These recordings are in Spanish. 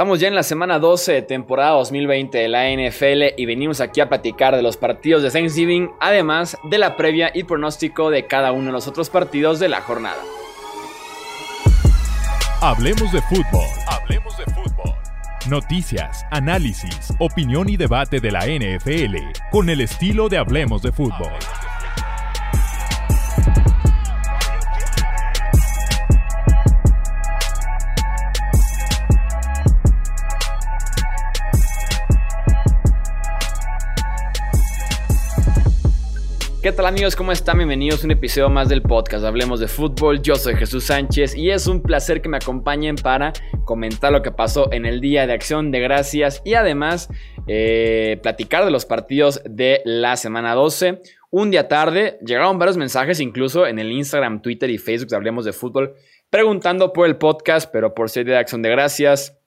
Estamos ya en la semana 12 de temporada 2020 de la NFL y venimos aquí a platicar de los partidos de Thanksgiving, además de la previa y pronóstico de cada uno de los otros partidos de la jornada. Hablemos de fútbol. Hablemos de fútbol. Noticias, análisis, opinión y debate de la NFL con el estilo de Hablemos de fútbol. ¿Qué tal amigos? ¿Cómo están? Bienvenidos a un episodio más del podcast Hablemos de Fútbol. Yo soy Jesús Sánchez y es un placer que me acompañen para comentar lo que pasó en el Día de Acción de Gracias y además eh, platicar de los partidos de la semana 12. Un día tarde llegaron varios mensajes incluso en el Instagram, Twitter y Facebook Hablemos de Fútbol preguntando por el podcast, pero por ser Día de Acción de Gracias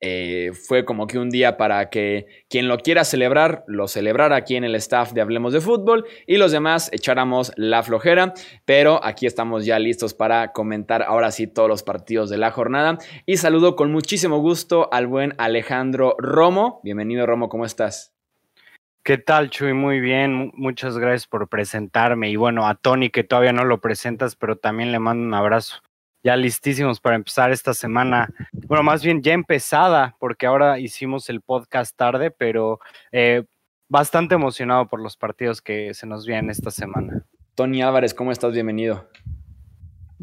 eh, fue como que un día para que quien lo quiera celebrar, lo celebrara aquí en el staff de Hablemos de Fútbol y los demás echáramos la flojera. Pero aquí estamos ya listos para comentar ahora sí todos los partidos de la jornada. Y saludo con muchísimo gusto al buen Alejandro Romo. Bienvenido Romo, ¿cómo estás? ¿Qué tal, Chuy? Muy bien, muchas gracias por presentarme. Y bueno, a Tony, que todavía no lo presentas, pero también le mando un abrazo ya listísimos para empezar esta semana. Bueno, más bien ya empezada, porque ahora hicimos el podcast tarde, pero eh, bastante emocionado por los partidos que se nos vienen esta semana. Tony Álvarez, ¿cómo estás? Bienvenido.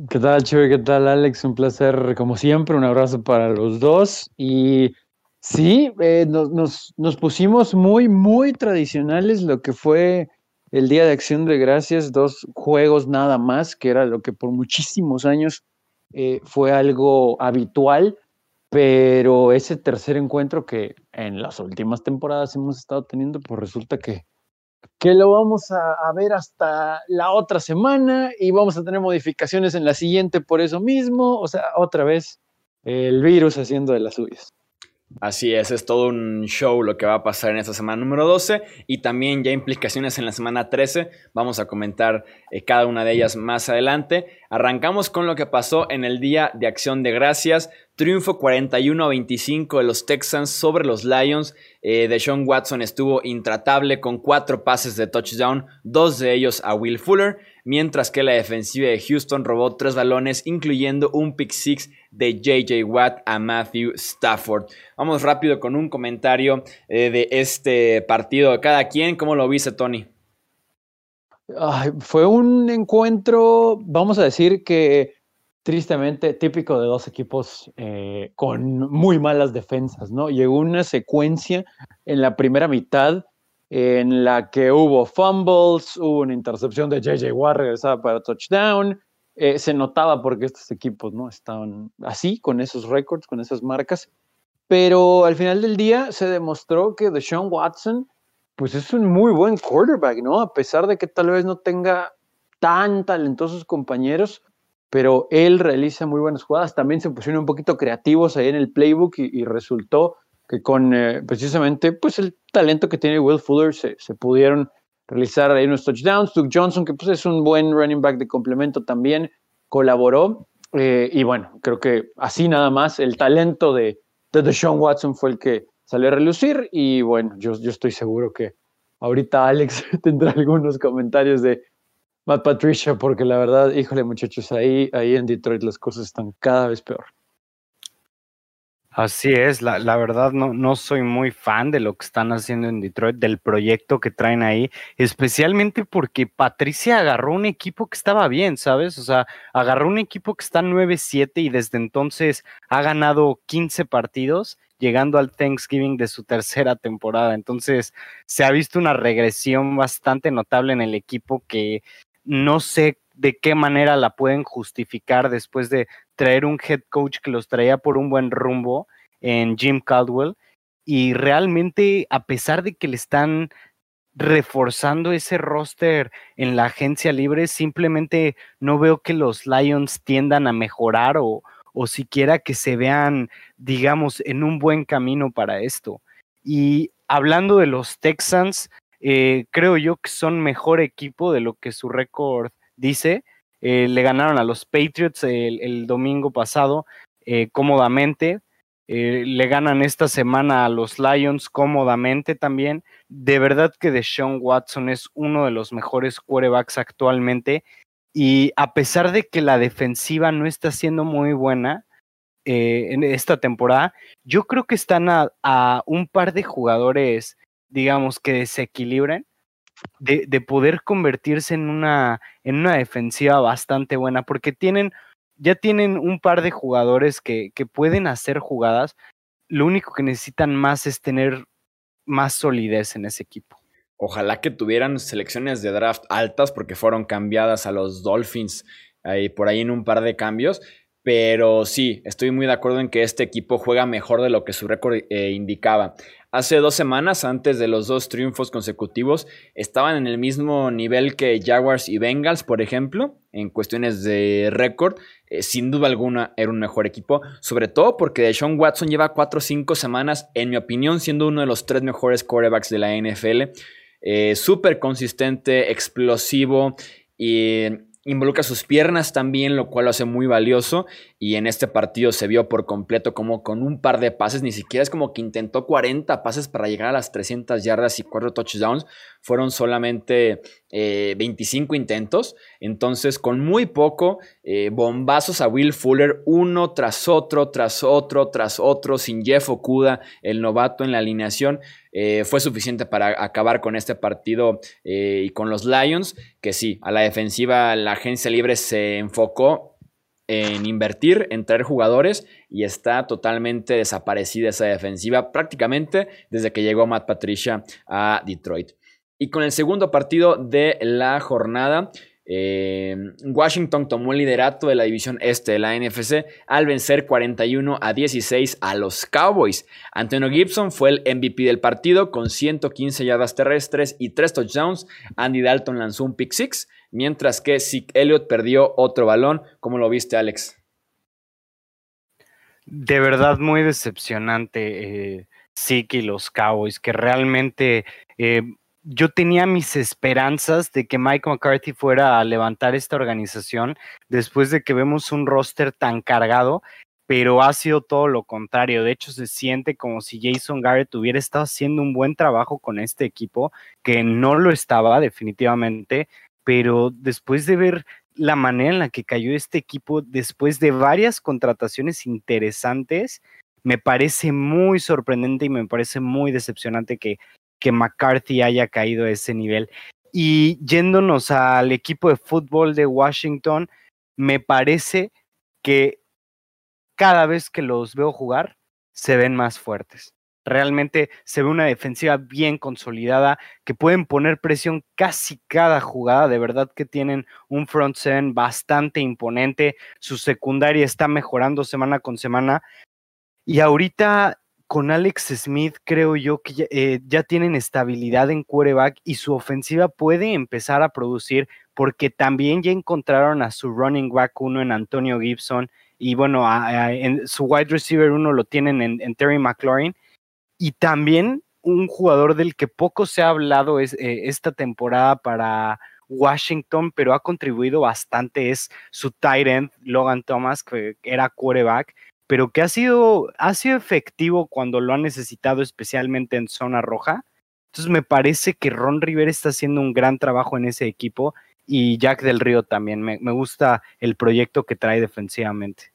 ¿Qué tal, Chuy? ¿Qué tal, Alex? Un placer, como siempre. Un abrazo para los dos. Y sí, eh, nos, nos pusimos muy, muy tradicionales lo que fue el Día de Acción de Gracias, dos juegos nada más, que era lo que por muchísimos años eh, fue algo habitual, pero ese tercer encuentro que en las últimas temporadas hemos estado teniendo, pues resulta que, que lo vamos a, ver hasta la otra semana y vamos a tener modificaciones en la siguiente por eso mismo, o sea, otra vez el virus haciendo de las suyas. Así es, es todo un show lo que va a pasar en esta semana número 12 y también ya implicaciones en la semana 13. Vamos a comentar eh, cada una de ellas más adelante. Arrancamos con lo que pasó en el Día de Acción de Gracias. Triunfo 41 a 25 de los Texans sobre los Lions. Eh, Deshaun Watson estuvo intratable con cuatro pases de touchdown, dos de ellos a Will Fuller mientras que la defensiva de Houston robó tres balones, incluyendo un pick six de JJ Watt a Matthew Stafford. Vamos rápido con un comentario eh, de este partido cada quien. ¿Cómo lo viste, Tony? fue un encuentro, vamos a decir que tristemente típico de dos equipos eh, con muy malas defensas, ¿no? Llegó una secuencia en la primera mitad en la que hubo fumbles, hubo una intercepción de JJ Watt regresada para touchdown. Eh, se notaba porque estos equipos no estaban así, con esos récords, con esas marcas. Pero al final del día se demostró que Deshaun Watson, pues es un muy buen quarterback, ¿no? A pesar de que tal vez no tenga tan talentosos compañeros, pero él realiza muy buenas jugadas. También se pusieron un poquito creativos ahí en el playbook y resultó que con eh, precisamente pues el talento que tiene Will Fuller se, pudieron realizar ahí unos touchdowns. Duke Johnson, que pues es un buen running back de complemento también, colaboró. Eh, y bueno, creo que así nada más el talento de, de Deshaun Watson fue el que salió a relucir. Y bueno, yo, yo estoy seguro que ahorita Alex tendrá algunos comentarios de Matt Patricia, porque la verdad, híjole muchachos, ahí, ahí en Detroit las cosas están cada vez peor. Así es, la, la, verdad no, no soy muy fan de lo que están haciendo en Detroit, del proyecto que traen ahí, especialmente porque Patricia agarró un equipo que estaba bien, ¿sabes? O sea, agarró un equipo que está 9-7 y desde entonces ha ganado 15 partidos, llegando al Thanksgiving de su tercera temporada. Entonces, se ha visto una regresión bastante notable en el equipo que no sé de qué manera la pueden justificar después de traer un head coach que los traía por un buen rumbo en Jim Caldwell. Y realmente, a pesar de que le están reforzando ese roster en la agencia libre, simplemente no veo que los Lions tiendan a mejorar o, o siquiera que se vean, digamos, en un buen camino para esto. Y hablando de los Texans, eh, creo yo que son mejor equipo de lo que su récord dice. Eh, le ganaron a los Patriots el, domingo pasado eh, cómodamente. eh, le ganan esta semana a los Lions cómodamente también. De verdad que Deshaun Watson es uno de los mejores quarterbacks actualmente. Y a pesar de que la defensiva no está siendo muy buena en esta temporada, yo creo que están a, un par de jugadores, digamos, que desequilibren. De, de, poder convertirse en una, en una defensiva bastante buena, porque tienen ya tienen un par de jugadores que, que pueden hacer jugadas. Lo único que necesitan más es tener más solidez en ese equipo. Ojalá que tuvieran selecciones de draft altas porque fueron cambiadas a los Dolphins ahí, por ahí en un par de cambios. Pero sí, estoy muy de acuerdo en que este equipo juega mejor de lo que su récord eh, indicaba. Hace dos semanas, antes de los dos triunfos consecutivos, estaban en el mismo nivel que Jaguars y Bengals, por ejemplo, en cuestiones de récord. Eh, sin duda alguna era un mejor equipo, sobre todo porque Deshaun Watson lleva cuatro o cinco semanas, en mi opinión, siendo uno de los tres mejores quarterbacks de la NFL. Eh, súper consistente, explosivo y involucra sus piernas también, lo cual lo hace muy valioso. Y en este partido se vio por completo como con un par de pases, ni siquiera es como que intentó 40 pases para llegar a las 300 yardas y 4 touchdowns. Fueron solamente 25 eh, intentos. Entonces, con muy poco, eh, bombazos a Will Fuller, uno tras otro, tras otro, tras otro, sin Jeff Okuda, el novato en la alineación. Eh, fue suficiente para acabar con este partido y con los Lions, que sí, a la defensiva la agencia libre se enfocó en invertir, en traer jugadores y está totalmente desaparecida esa defensiva prácticamente desde que llegó Matt Patricia a Detroit. Y con el segundo partido de la jornada, eh, Washington tomó el liderato de la división este de la NFC al vencer 41 a 16 a los Cowboys. Antonio Gibson fue el MVP del partido con 115 yardas terrestres y 3 touchdowns. Andy Dalton lanzó un pick six, mientras que Zeke Elliott perdió otro balón. ¿Cómo lo viste, Alex? De verdad, muy decepcionante eh, Zeke y los Cowboys, que realmente eh, yo tenía mis esperanzas de que Mike McCarthy fuera a levantar esta organización después de que vemos un roster tan cargado, pero ha sido todo lo contrario. De hecho, se siente como si Jason Garrett hubiera estado haciendo un buen trabajo con este equipo, que no lo estaba definitivamente, pero después de ver la manera en la que cayó este equipo, después de varias contrataciones interesantes, me parece muy sorprendente y me parece muy decepcionante que que McCarthy haya caído a ese nivel. Y yéndonos al equipo de fútbol de Washington, me parece que cada vez que los veo jugar, se ven más fuertes. Realmente se ve una defensiva bien consolidada, que pueden poner presión casi cada jugada. De verdad que tienen un front seven bastante imponente. Su secundaria está mejorando semana con semana. Y ahorita con Alex Smith creo yo que eh, ya, tienen estabilidad en quarterback y su ofensiva puede empezar a producir porque también ya encontraron a su running back uno en Antonio Gibson y bueno, en su wide receiver uno lo tienen en, Terry McLaurin. Y también un jugador del que poco se ha hablado es, eh, esta temporada para Washington, pero ha contribuido bastante es su tight end Logan Thomas, que era quarterback pero que ha sido, ha sido efectivo cuando lo ha necesitado, especialmente en zona roja. Entonces me parece que Ron Rivera está haciendo un gran trabajo en ese equipo y Jack del Río también. Me, gusta el proyecto que trae defensivamente.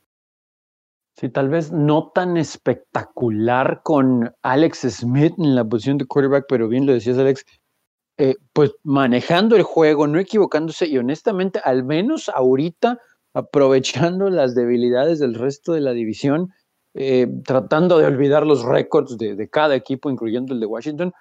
Sí, tal vez no tan espectacular con Alex Smith en la posición de quarterback, pero bien lo decías, Alex, eh, pues manejando el juego, no equivocándose y honestamente, al menos ahorita, aprovechando las debilidades del resto de la división, eh, tratando de olvidar los récords de, cada equipo, incluyendo el de Washington,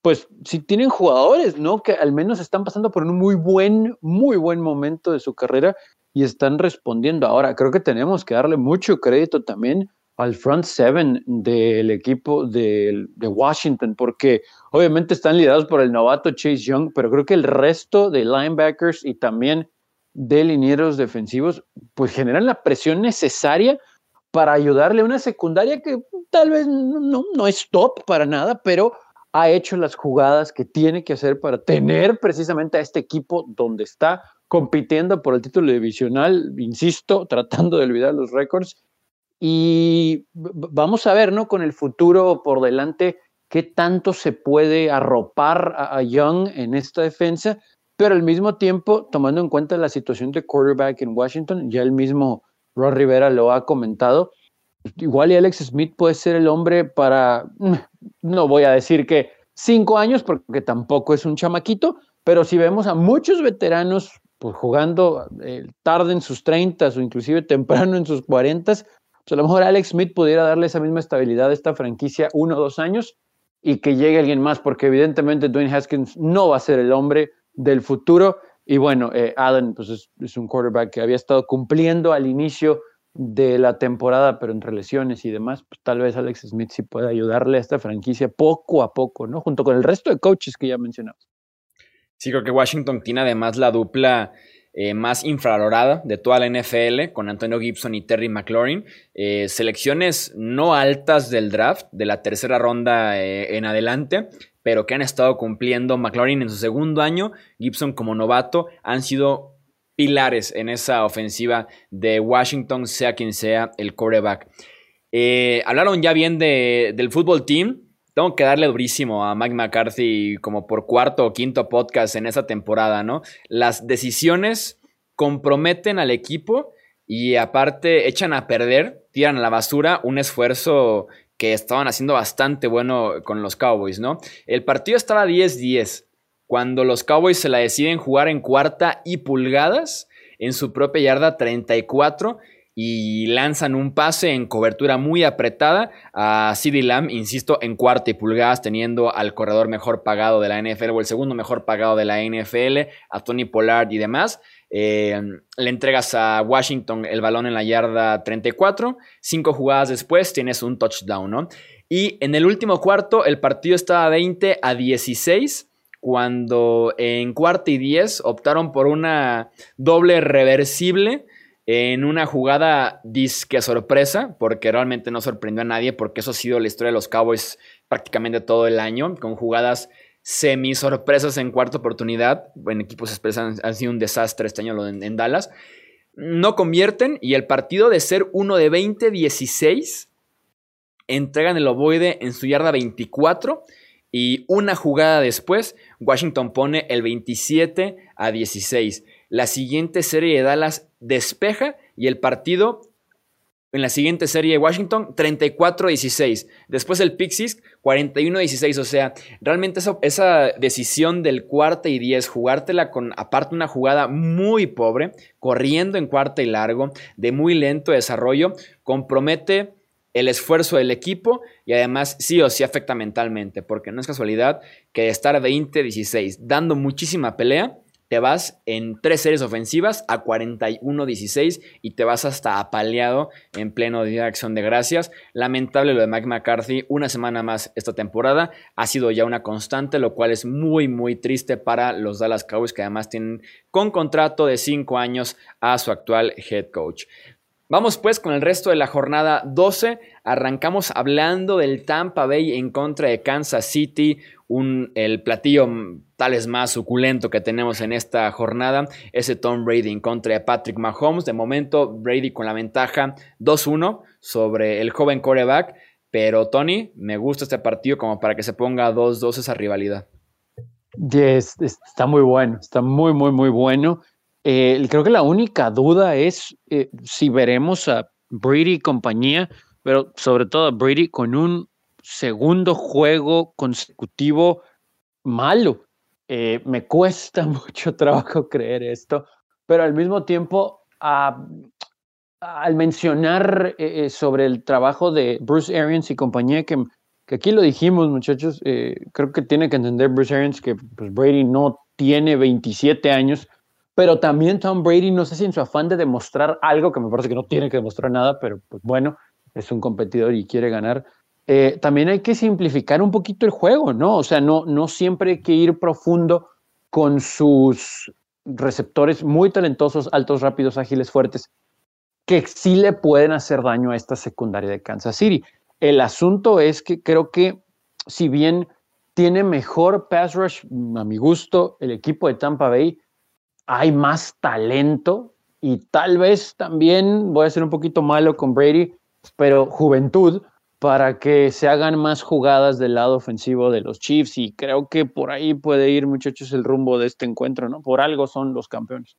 pues si tienen jugadores, ¿no? Que al menos están pasando por un muy buen, muy buen momento de su carrera y están respondiendo. Ahora, creo que tenemos que darle mucho crédito también al front seven del equipo de, de, Washington, porque obviamente están liderados por el novato Chase Young, pero creo que el resto de linebackers y también de linieros defensivos, pues generan la presión necesaria para ayudarle a una secundaria que tal vez no, no es top para nada, pero ha hecho las jugadas que tiene que hacer para tener precisamente a este equipo donde está compitiendo por el título divisional, insisto, tratando de olvidar los récords. Y vamos a ver, ¿no? Con el futuro por delante, qué tanto se puede arropar a, Young en esta defensa, pero al mismo tiempo, tomando en cuenta la situación de quarterback en Washington, ya el mismo Ron Rivera lo ha comentado, igual y Alex Smith puede ser el hombre para, no voy a decir que cinco años, porque tampoco es un chamaquito, pero si vemos a muchos veteranos pues, jugando eh, tarde en sus 30 o inclusive temprano en sus 40, pues a lo mejor Alex Smith pudiera darle esa misma estabilidad a esta franquicia uno o dos años y que llegue alguien más, porque evidentemente Dwayne Haskins no va a ser el hombre del futuro. Y bueno, eh, Allen pues es, un quarterback que había estado cumpliendo al inicio de la temporada, pero entre lesiones y demás, pues tal vez Alex Smith sí pueda ayudarle a esta franquicia poco a poco, ¿no? Junto con el resto de coaches que ya mencionamos. Sí, creo que Washington tiene además la dupla eh, más infravalorada de toda la NFL, con Antonio Gibson y Terry McLaurin. Eh, selecciones no altas del draft, de la tercera ronda eh, en adelante, pero que han estado cumpliendo. McLaurin en su segundo año, Gibson como novato, han sido pilares en esa ofensiva de Washington, sea quien sea el quarterback. hablaron ya bien del fútbol team. Tengo que darle durísimo a Mike McCarthy como por cuarto o quinto podcast en esa temporada, ¿no? Las decisiones comprometen al equipo y aparte echan a perder, tiran a la basura un esfuerzo que estaban haciendo bastante bueno con los Cowboys, ¿no? El partido estaba 10-10 cuando los Cowboys se la deciden jugar en cuarta y pulgadas en su propia yarda 34 y lanzan un pase en cobertura muy apretada a CD Lamb, insisto, en cuarta y pulgadas, teniendo al corredor mejor pagado de la NFL o el segundo mejor pagado de la NFL, a Tony Pollard y demás. Eh, le entregas a Washington el balón en la yarda 34, cinco jugadas después tienes un touchdown, ¿no? Y en el último cuarto el partido estaba 20 a 16 cuando en cuarta y 10 optaron por una doble reversible en una jugada disque sorpresa, porque realmente no sorprendió a nadie, porque eso ha sido la historia de los Cowboys prácticamente todo el año, con jugadas semi sorpresas en cuarta oportunidad. En equipos expresan han sido un desastre este año en, Dallas. No convierten y el partido de ser uno de 20-16 entregan el ovoide en su yarda 24 y una jugada después Washington pone el 27 a 16. La siguiente serie de Dallas despeja y el partido en la siguiente serie de Washington 34-16. Después el Pixies 41-16. O sea, realmente esa, esa, decisión del cuarta y 10, jugártela con aparte una jugada muy pobre, corriendo en cuarta y largo, de muy lento desarrollo, compromete el esfuerzo del equipo y además sí o sí afecta mentalmente, porque no es casualidad que estar 20-16 dando muchísima pelea, te vas en tres series ofensivas a 41-16 y te vas hasta apaleado en pleno día de acción de gracias. Lamentable lo de Mike McCarthy, una semana más esta temporada ha sido ya una constante, lo cual es muy muy triste para los Dallas Cowboys que además tienen con contrato de cinco años a su actual head coach. Vamos pues con el resto de la jornada 12. Arrancamos hablando del Tampa Bay en contra de Kansas City, un, el platillo tal es más suculento que tenemos en esta jornada, ese Tom Brady en contra de Patrick Mahomes. De momento, Brady con la ventaja 2-1 sobre el joven coreback. Pero Tony, me gusta este partido como para que se ponga 2-2 esa rivalidad. está muy bueno, está muy, muy, muy bueno. Eh, creo que la única duda es eh, si veremos a Brady y compañía, pero sobre todo a Brady con un segundo juego consecutivo malo. Eh, me cuesta mucho trabajo creer esto, pero al mismo tiempo, al mencionar sobre el trabajo de Bruce Arians y compañía, que, que aquí lo dijimos, muchachos, creo que tiene que entender Bruce Arians que pues, Brady no tiene 27 años, pero también Tom Brady, no sé si en su afán de demostrar algo, que me parece que no tiene que demostrar nada, pero pues bueno, es un competidor y quiere ganar. Eh, también hay que simplificar un poquito el juego, ¿no? O sea, no, no siempre hay que ir profundo con sus receptores muy talentosos, altos, rápidos, ágiles, fuertes, que sí le pueden hacer daño a esta secundaria de Kansas City. El asunto es que creo que si bien tiene mejor pass rush, a mi gusto, el equipo de Tampa Bay, hay más talento y tal vez también, voy a ser un poquito malo con Brady, pero juventud para que se hagan más jugadas del lado ofensivo de los Chiefs y creo que por ahí puede ir muchachos el rumbo de este encuentro, ¿no? Por algo son los campeones.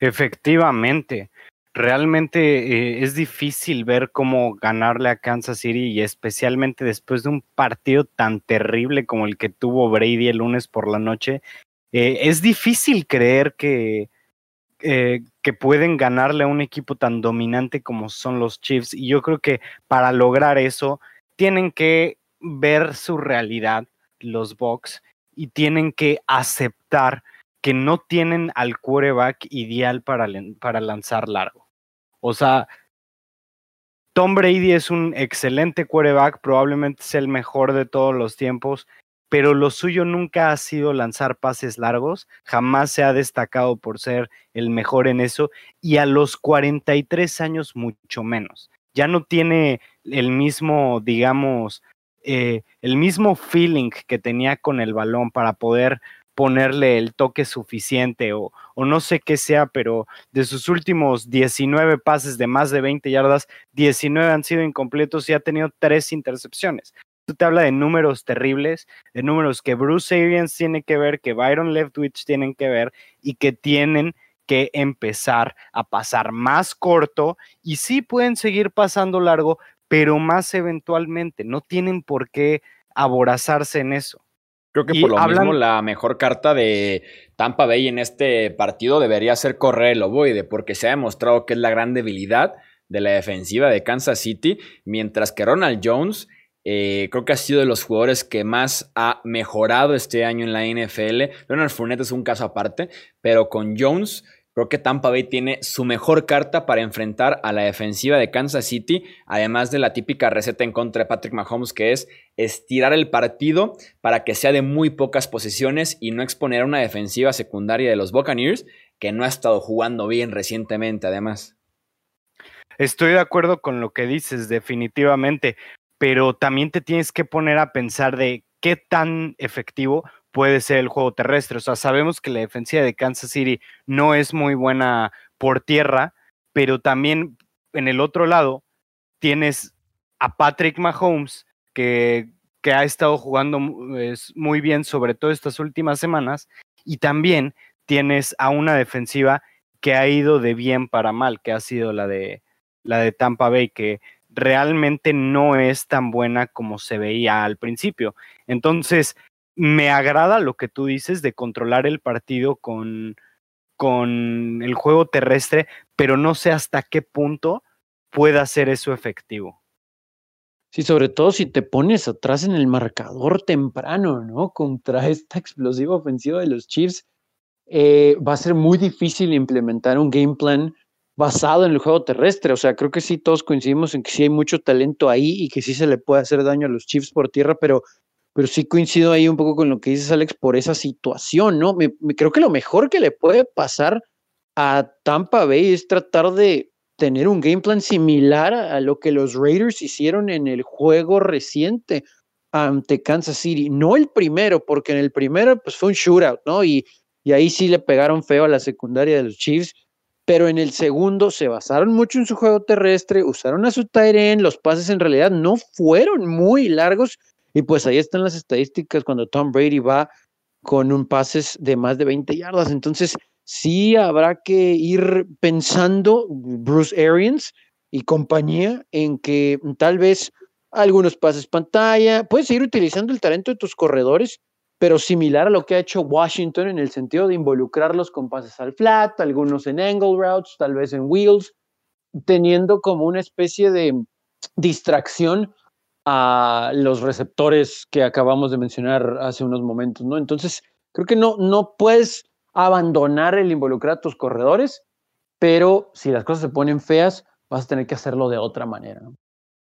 Efectivamente, realmente eh, es difícil ver cómo ganarle a Kansas City y especialmente después de un partido tan terrible como el que tuvo Brady el lunes por la noche. Eh, es difícil creer que, eh, que pueden ganarle a un equipo tan dominante como son los Chiefs. Y yo creo que para lograr eso tienen que ver su realidad, los Bucks, y tienen que aceptar que no tienen al quarterback ideal para, para lanzar largo. O sea, Tom Brady es un excelente quarterback, probablemente es el mejor de todos los tiempos, pero lo suyo nunca ha sido lanzar pases largos, jamás se ha destacado por ser el mejor en eso y a los 43 años mucho menos. Ya no tiene el mismo, digamos, eh, el mismo feeling que tenía con el balón para poder ponerle el toque suficiente o, o, no sé qué sea, pero de sus últimos 19 pases de más de 20 yardas, 19 han sido incompletos y ha tenido tres intercepciones te habla de números terribles, de números que Bruce Arians tiene que ver, que Byron Leftwich tienen que ver y que tienen que empezar a pasar más corto y sí pueden seguir pasando largo, pero más eventualmente. No tienen por qué aborazarse en eso. Creo que por lo mismo la mejor carta de Tampa Bay en este partido debería ser correr el ovoide, porque se ha demostrado que es la gran debilidad de la defensiva de Kansas City, mientras que Ronald Jones eh, creo que ha sido de los jugadores que más ha mejorado este año en la NFL. Leonard Fournette es un caso aparte, pero con Jones creo que Tampa Bay tiene su mejor carta para enfrentar a la defensiva de Kansas City, además de la típica receta en contra de Patrick Mahomes, que es estirar el partido para que sea de muy pocas posiciones y no exponer a una defensiva secundaria de los Buccaneers, que no ha estado jugando bien recientemente, además. Estoy de acuerdo con lo que dices, definitivamente pero también te tienes que poner a pensar de qué tan efectivo puede ser el juego terrestre. O sea, sabemos que la defensiva de Kansas City no es muy buena por tierra, pero también en el otro lado tienes a Patrick Mahomes, que, que ha estado jugando muy bien, sobre todo estas últimas semanas, y también tienes a una defensiva que ha ido de bien para mal, que ha sido la de, la de Tampa Bay, que realmente no es tan buena como se veía al principio. Entonces, me agrada lo que tú dices de controlar el partido con, con el juego terrestre, pero no sé hasta qué punto pueda ser eso efectivo. Sí, sobre todo si te pones atrás en el marcador temprano, ¿no? Contra esta explosiva ofensiva de los Chiefs, eh, va a ser muy difícil implementar un game plan basado en el juego terrestre. O sea, creo que sí todos coincidimos en que sí hay mucho talento ahí y que sí se le puede hacer daño a los Chiefs por tierra, pero, pero sí coincido ahí un poco con lo que dices, Alex, por esa situación, ¿no? Me, creo que lo mejor que le puede pasar a Tampa Bay es tratar de tener un game plan similar a, lo que los Raiders hicieron en el juego reciente ante Kansas City. No el primero, porque en el primero pues fue un shootout, ¿no? Y, y ahí sí le pegaron feo a la secundaria de los Chiefs pero en el segundo se basaron mucho en su juego terrestre, usaron a su tight los pases en realidad no fueron muy largos y pues ahí están las estadísticas cuando Tom Brady va con un pases de más de 20 yardas. Entonces, sí habrá que ir pensando Bruce Arians y compañía en que tal vez algunos pases pantalla, puedes ir utilizando el talento de tus corredores, pero similar a lo que ha hecho Washington en el sentido de involucrarlos con pases al flat, algunos en angle routes, tal vez en wheels, teniendo como una especie de distracción a los receptores que acabamos de mencionar hace unos momentos, ¿no? Entonces, creo que no, no puedes abandonar el involucrar a tus corredores, pero si las cosas se ponen feas, vas a tener que hacerlo de otra manera.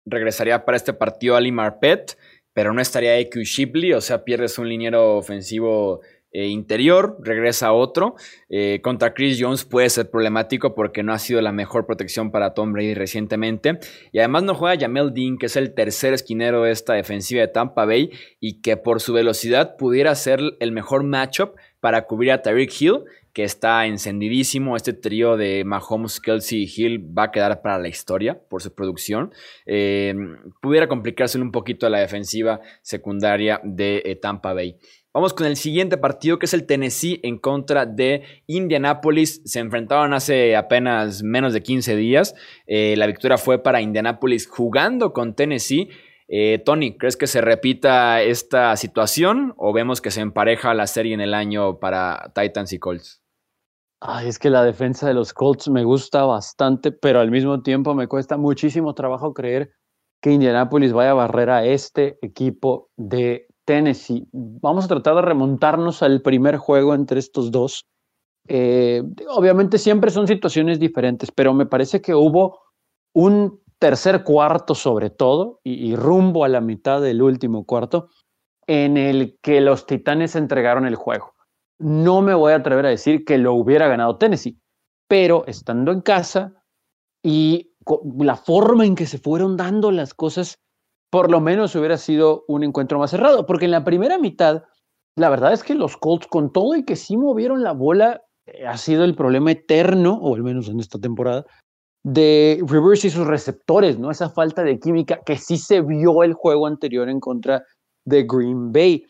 Regresaría para este partido Ali Marpet pero no estaría EQ Shipley, o sea, pierdes un liniero ofensivo eh, interior, regresa otro. Eh, contra Chris Jones puede ser problemático porque no ha sido la mejor protección para Tom Brady recientemente. Y además no juega Jamel Dean, que es el tercer esquinero de esta defensiva de Tampa Bay y que por su velocidad pudiera ser el mejor matchup para cubrir a Tyreek Hill, que está encendidísimo. Este trío de Mahomes, Kelsey y Hill va a quedar para la historia por su producción. Eh, pudiera complicarse un poquito la defensiva secundaria de eh, Tampa Bay. Vamos con el siguiente partido que es el Tennessee en contra de Indianapolis. Se enfrentaron hace apenas menos de 15 días. Eh, la victoria fue para Indianapolis jugando con Tennessee. Tony, ¿crees que se repita esta situación o vemos que se empareja la serie en el año para Titans y Colts? Ay, es que la defensa de los Colts me gusta bastante, pero al mismo tiempo me cuesta muchísimo trabajo creer que Indianapolis vaya a barrer a este equipo de Tennessee. Vamos a tratar de remontarnos al primer juego entre estos dos. Eh, obviamente siempre son situaciones diferentes, pero me parece que hubo un tercer cuarto sobre todo y, rumbo a la mitad del último cuarto en el que los Titanes entregaron el juego. No me voy a atrever a decir que lo hubiera ganado Tennessee, pero estando en casa y la forma en que se fueron dando las cosas, por lo menos hubiera sido un encuentro más cerrado, porque en la primera mitad, la verdad es que los Colts, con todo y que sí movieron la bola, eh, ha sido el problema eterno, o al menos en esta temporada, de Rivers y sus receptores, ¿no? Esa falta de química que sí se vio el juego anterior en contra de Green Bay.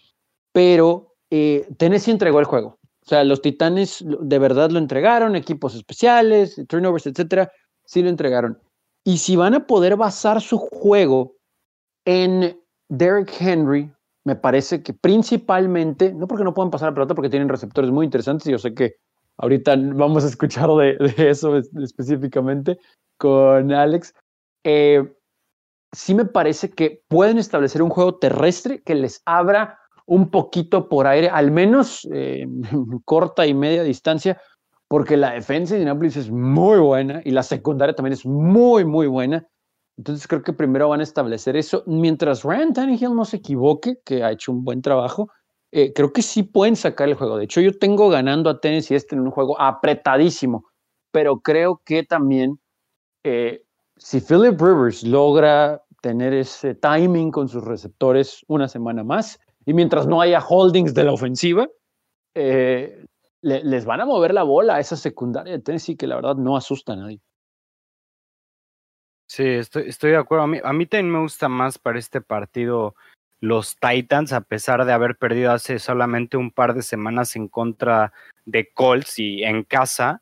Pero eh, Tennessee entregó el juego. O sea, los Titanes de verdad lo entregaron, equipos especiales, turnovers, etcétera, sí lo entregaron. Y si van a poder basar su juego en Derrick Henry, me parece que principalmente, no porque no puedan pasar la pelota, porque tienen receptores muy interesantes, y yo sé que ahorita vamos a escuchar de, eso específicamente con Alex. Eh, sí me parece que pueden establecer un juego terrestre que les abra un poquito por aire, al menos en corta y media distancia, porque la defensa de Indianapolis es muy buena y la secundaria también es muy, muy buena. Entonces creo que primero van a establecer eso. Mientras Ryan Tannehill no se equivoque, que ha hecho un buen trabajo, eh, creo que sí pueden sacar el juego. De hecho, yo tengo ganando a Tennessee este en un juego apretadísimo, pero creo que también eh, si Philip Rivers logra tener ese timing con sus receptores una semana más, y mientras no haya holdings de la ofensiva, eh, les van a mover la bola a esa secundaria de Tennessee que la verdad no asusta a nadie. Sí, estoy, de acuerdo. A mí, también me gusta más para este partido los Titans, a pesar de haber perdido hace solamente un par de semanas en contra de Colts y en casa,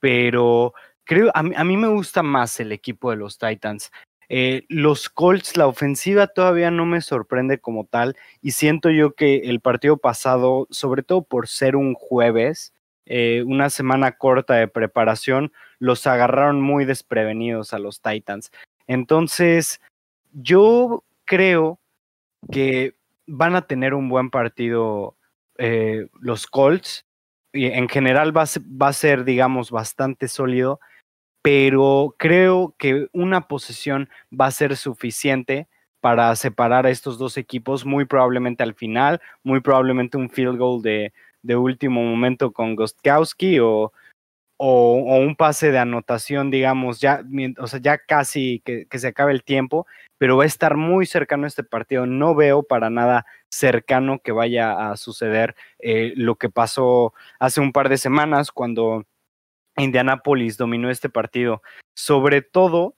pero creo, a mí me gusta más el equipo de los Titans. Eh, los Colts, la ofensiva todavía no me sorprende como tal y siento yo que el partido pasado, sobre todo por ser un jueves, eh, una semana corta de preparación, los agarraron muy desprevenidos a los Titans. Entonces, yo creo que van a tener un buen partido eh, los Colts. Y en general va a, ser, digamos, bastante sólido, pero creo que una posesión va a ser suficiente para separar a estos dos equipos, muy probablemente al final, muy probablemente un field goal de, último momento con Gostkowski o, o, un pase de anotación, digamos, ya, o sea, ya casi que, se acabe el tiempo, pero va a estar muy cercano este partido. No veo para nada cercano que vaya a suceder eh, lo que pasó hace un par de semanas cuando Indianapolis dominó este partido, sobre todo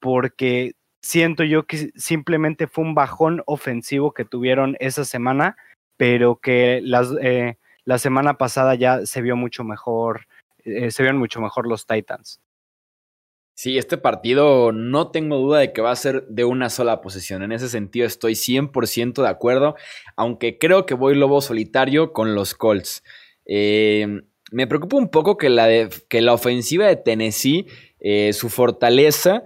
porque siento yo que simplemente fue un bajón ofensivo que tuvieron esa semana, pero que las, eh, la semana pasada ya se vio mucho mejor, eh, se vieron mucho mejor los Titans. Sí, este partido no tengo duda de que va a ser de una sola posición. En ese sentido estoy 100% de acuerdo, aunque creo que voy lobo solitario con los Colts. Eh, me preocupa un poco que la, que la ofensiva de Tennessee, eh, su fortaleza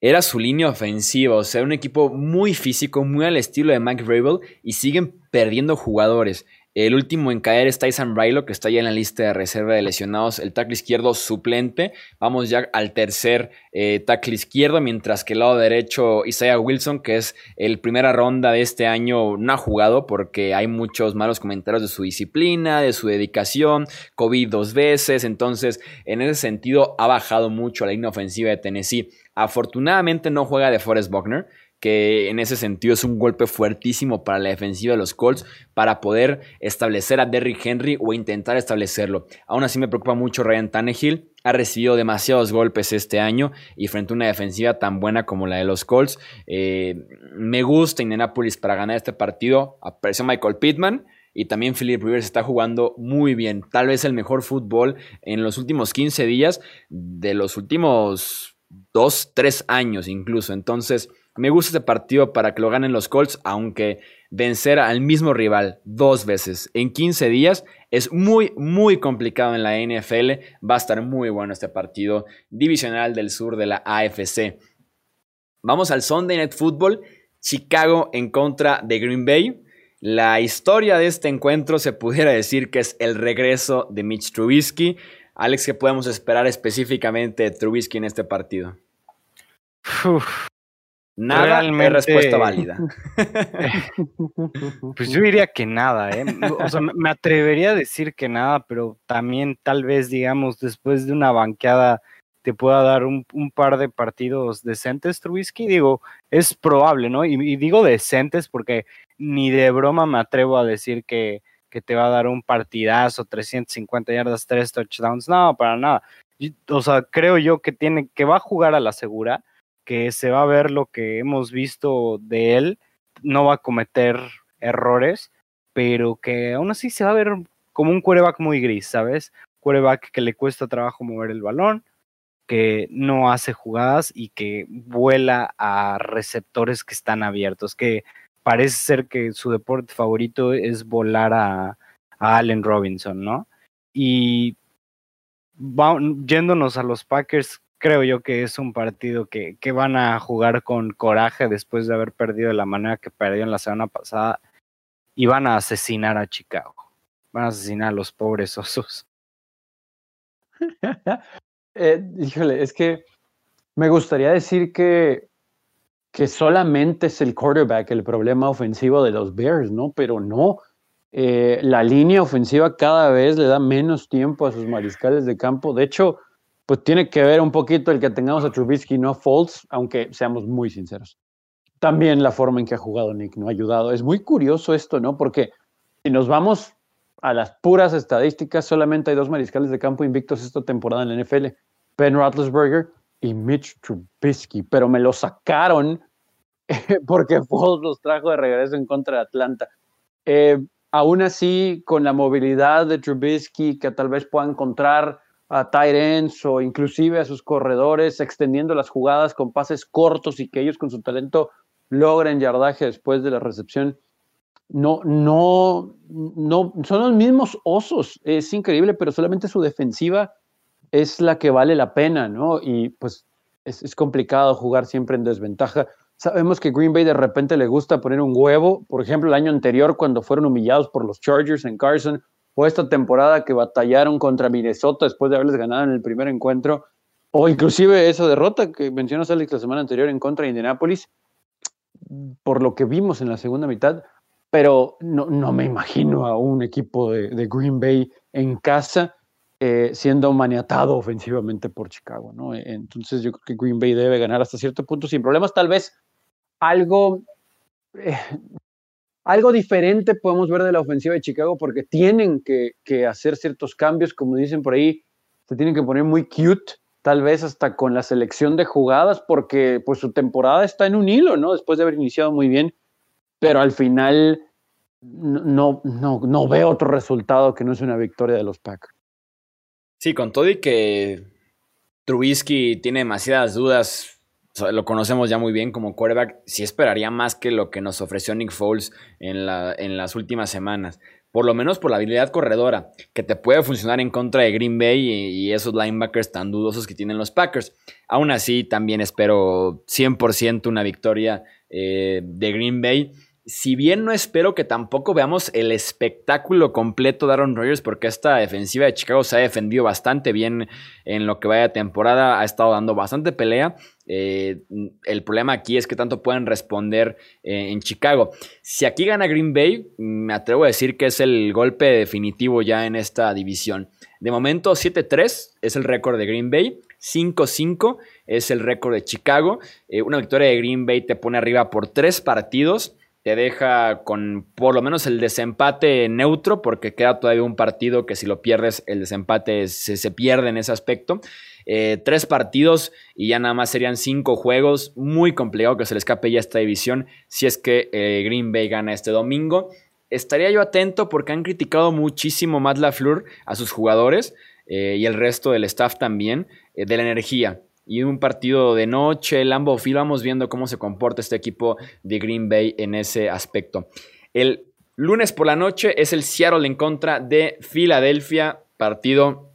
era su línea ofensiva, o sea, un equipo muy físico, muy al estilo de Mike Rabel y siguen perdiendo jugadores. El último en caer es Tyson Rilo, que está ya en la lista de reserva de lesionados, el tackle izquierdo suplente. Vamos ya al tercer eh, tackle izquierdo, mientras que el lado derecho Isaiah Wilson, que es el primera ronda de este año, no ha jugado porque hay muchos malos comentarios de su disciplina, de su dedicación, COVID dos veces, entonces en ese sentido ha bajado mucho la línea ofensiva de Tennessee. Afortunadamente no juega de Forrest Buckner, que en ese sentido es un golpe fuertísimo para la defensiva de los Colts para poder establecer a Derrick Henry o intentar establecerlo. Aún así me preocupa mucho Ryan Tannehill. Ha recibido demasiados golpes este año y frente a una defensiva tan buena como la de los Colts. Eh, me gusta Indianapolis para ganar este partido. Apareció Michael Pittman. Y también Philip Rivers está jugando muy bien. Tal vez el mejor fútbol en los últimos 15 días, de los últimos 2, 3 años incluso. Entonces, me gusta este partido para que lo ganen los Colts, aunque vencer al mismo rival dos veces en 15 días es muy, muy complicado en la NFL. Va a estar muy bueno este partido divisional del sur de la AFC. Vamos al Sunday Night Football. Chicago en contra de Green Bay. La historia de este encuentro se pudiera decir que es el regreso de Mitch Trubisky. Alex, ¿qué podemos esperar específicamente de Trubisky en este partido? Nada Realmente... es respuesta válida. pues yo diría que nada, ¿eh? O sea, me atrevería a decir que nada, pero también tal vez, digamos, después de una banqueada te pueda dar un, par de partidos decentes, Trubisky. Digo, es probable, ¿no? Y, digo decentes porque ni de broma me atrevo a decir que, que, te va a dar un partidazo, 350 yardas, 3 touchdowns. No, para nada. O sea, creo yo que tiene, que va a jugar a la segura que se va a ver lo que hemos visto de él, no va a cometer errores, pero que aún así se va a ver como un quarterback muy gris, ¿sabes? Quarterback que le cuesta trabajo mover el balón, que no hace jugadas y que vuela a receptores que están abiertos, que parece ser que su deporte favorito es volar a, Allen Robinson, ¿no? Y yéndonos a los Packers, creo yo que es un partido que, van a jugar con coraje después de haber perdido de la manera que perdieron la semana pasada y van a asesinar a Chicago. Van a asesinar a los pobres osos. eh, híjole, es que me gustaría decir que, que solamente es el quarterback el problema ofensivo de los Bears, ¿no? Pero no. Eh, la línea ofensiva cada vez le da menos tiempo a sus mariscales de campo. De hecho, pues tiene que ver un poquito el que tengamos a Trubisky, no a Fultz, aunque seamos muy sinceros. También la forma en que ha jugado Nick no ha ayudado. Es muy curioso esto, ¿no? Porque si nos vamos a las puras estadísticas, solamente hay dos mariscales de campo invictos esta temporada en la NFL, Ben Roethlisberger y Mitch Trubisky, pero me lo sacaron porque Foles los trajo de regreso en contra de Atlanta. Eh, aún así, con la movilidad de Trubisky, que tal vez pueda encontrar a ends o inclusive a sus corredores, extendiendo las jugadas con pases cortos y que ellos con su talento logren yardaje después de la recepción. No, no, no, son los mismos osos, es increíble, pero solamente su defensiva es la que vale la pena, ¿no? Y pues es, es complicado jugar siempre en desventaja. Sabemos que Green Bay de repente le gusta poner un huevo, por ejemplo, el año anterior cuando fueron humillados por los Chargers en Carson, o esta temporada que batallaron contra Minnesota después de haberles ganado en el primer encuentro, o inclusive esa derrota que mencionó Alex la semana anterior en contra de Indianapolis, por lo que vimos en la segunda mitad, pero no, no me imagino a un equipo de, Green Bay en casa eh, siendo maniatado ofensivamente por Chicago, ¿no? Entonces yo creo que Green Bay debe ganar hasta cierto punto sin problemas, tal vez algo eh, algo diferente podemos ver de la ofensiva de Chicago porque tienen que, hacer ciertos cambios, como dicen por ahí, se tienen que poner muy cute, tal vez hasta con la selección de jugadas, porque pues su temporada está en un hilo, ¿no? Después de haber iniciado muy bien, pero al final no, no, no otro resultado que no es una victoria de los Packers. Sí, con todo y que Trubisky tiene demasiadas dudas lo conocemos ya muy bien como quarterback, sí esperaría más que lo que nos ofreció Nick Foles en, la, en las últimas semanas. Por lo menos por la habilidad corredora, que te puede funcionar en contra de Green Bay y, esos linebackers tan dudosos que tienen los Packers. Aún así, también espero 100% una victoria eh, de Green Bay si bien no espero que tampoco veamos el espectáculo completo de Aaron Rodgers, porque esta defensiva de Chicago se ha defendido bastante bien en lo que vaya temporada, ha estado dando bastante pelea. Eh, el problema aquí es que tanto pueden responder eh, en Chicago. Si aquí gana Green Bay, me atrevo a decir que es el golpe definitivo ya en esta división. De momento, 7-3 es el récord de Green Bay, 5-5 es el récord de Chicago. Eh, una victoria de Green Bay te pone arriba por tres partidos te deja con por lo menos el desempate neutro, porque queda todavía un partido que si lo pierdes, el desempate se, pierde en ese aspecto. Eh, tres partidos y ya nada más serían cinco juegos. Muy complicado que se le escape ya esta división si es que eh, Green Bay gana este domingo. Estaría yo atento porque han criticado muchísimo Matt LaFleur a sus jugadores eh, y el resto del staff también de la energía y un partido de noche, el Field, vamos viendo cómo se comporta este equipo de Green Bay en ese aspecto. El lunes por la noche es el Seattle en contra de Filadelfia, partido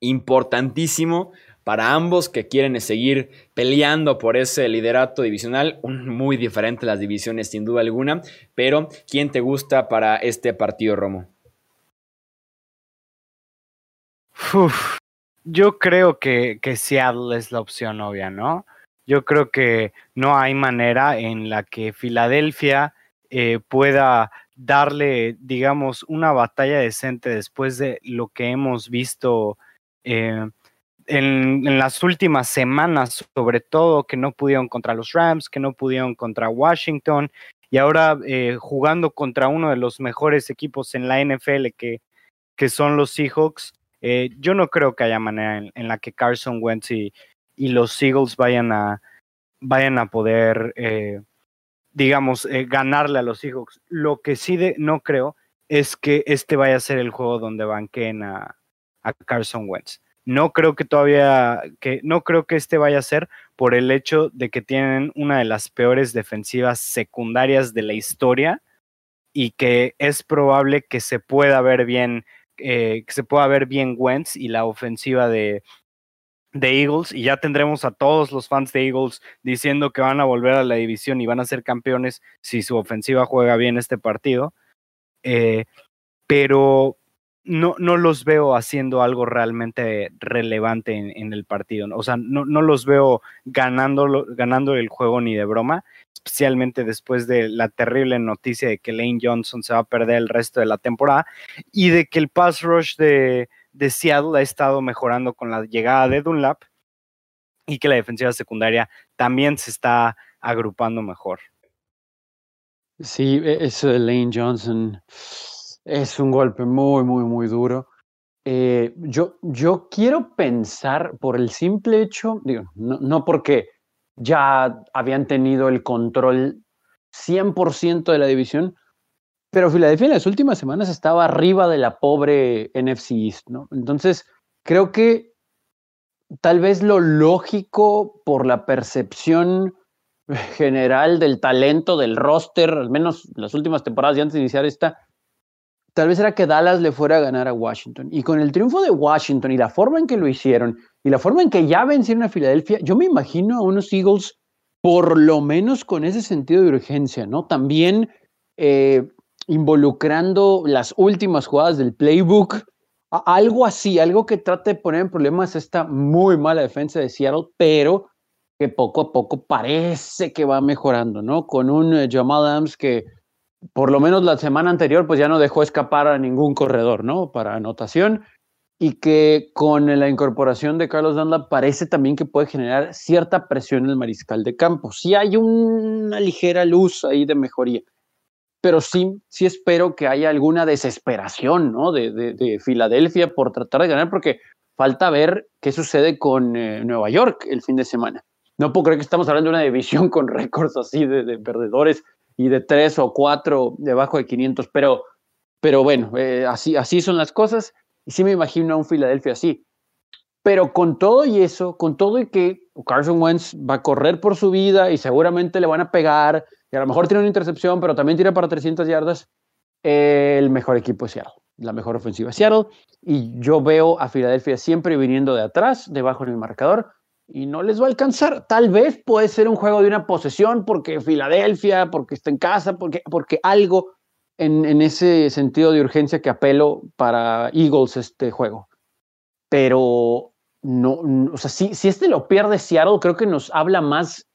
importantísimo para ambos que quieren seguir peleando por ese liderato divisional, muy diferente las divisiones sin duda alguna, pero ¿quién te gusta para este partido, Romo? Yo creo que, que Seattle es la opción obvia, ¿no? Yo creo que no hay manera en la que Filadelfia eh, pueda darle, digamos, una batalla decente después de lo que hemos visto eh, en, las últimas semanas, sobre todo que no pudieron contra los Rams, que no pudieron contra Washington, y ahora eh, jugando contra uno de los mejores equipos en la NFL que, que son los Seahawks. Eh, yo no creo que haya manera en, la que Carson Wentz y, los Eagles vayan a, vayan a poder, eh, digamos, eh, ganarle a los Seahawks. Lo que sí de, no creo es que este vaya a ser el juego donde banquen a, a Carson Wentz. No creo que todavía, que no creo que este vaya a ser por el hecho de que tienen una de las peores defensivas secundarias de la historia y que es probable que se pueda ver bien eh, que se pueda ver bien Wentz y la ofensiva de, Eagles y ya tendremos a todos los fans de Eagles diciendo que van a volver a la división y van a ser campeones si su ofensiva juega bien este partido. Eh, pero no, no los veo haciendo algo realmente relevante en, el partido. O sea, no, no los veo ganando, ganando el juego ni de broma especialmente después de la terrible noticia de que Lane Johnson se va a perder el resto de la temporada y de que el pass rush de, Seattle ha estado mejorando con la llegada de Dunlap y que la defensiva secundaria también se está agrupando mejor. Sí, e, de Lane Johnson es un golpe muy, muy, muy duro. Eh, yo, yo quiero pensar por el simple hecho, no, no porque ya habían tenido el control 100% de la división, pero Filadelfia en las últimas semanas estaba arriba de la pobre NFC East, ¿no? Entonces, creo que tal vez lo lógico por la percepción general del talento del roster, al menos las últimas temporadas y antes de iniciar esta, tal vez era que Dallas le fuera a ganar a Washington. Y con el triunfo de Washington y la forma en que lo hicieron y la forma en que ya vencieron a Filadelfia, yo me imagino a unos Eagles por lo menos con ese sentido de urgencia, ¿no? También eh, involucrando las últimas jugadas del playbook, algo así, algo que trate de poner en problemas esta muy mala defensa de Seattle, pero que poco a poco parece que va mejorando, ¿no? Con un eh, Jamal Adams que por lo menos la semana anterior, pues ya no dejó escapar a ningún corredor, ¿no? Para anotación. Y que con la incorporación de Carlos Dunlap parece también que puede generar cierta presión en el mariscal de campo. Sí hay una ligera luz ahí de mejoría, pero sí, sí espero que haya alguna desesperación, ¿no? De, de, Filadelfia por tratar de ganar, porque falta ver qué sucede con eh, Nueva York el fin de semana. No puedo creer que estamos hablando de una división con récords así de, de perdedores y de tres o cuatro debajo de 500, pero, pero bueno, eh, así, así son las cosas y sí me imagino a un Filadelfia así. Pero con todo y eso, con todo y que Carson Wentz va a correr por su vida y seguramente le van a pegar, y a lo mejor tiene una intercepción, pero también tira para 300 yardas, el mejor equipo es Seattle, la mejor ofensiva es Seattle, y yo veo a Filadelfia siempre viniendo de atrás, debajo en el marcador, y no les va a alcanzar. Tal vez puede ser un juego de una posesión porque Filadelfia, porque está en casa, porque, porque algo en, en, ese sentido de urgencia que apelo para Eagles este juego. Pero no, o sea, si, si este lo pierde Seattle, creo que nos habla más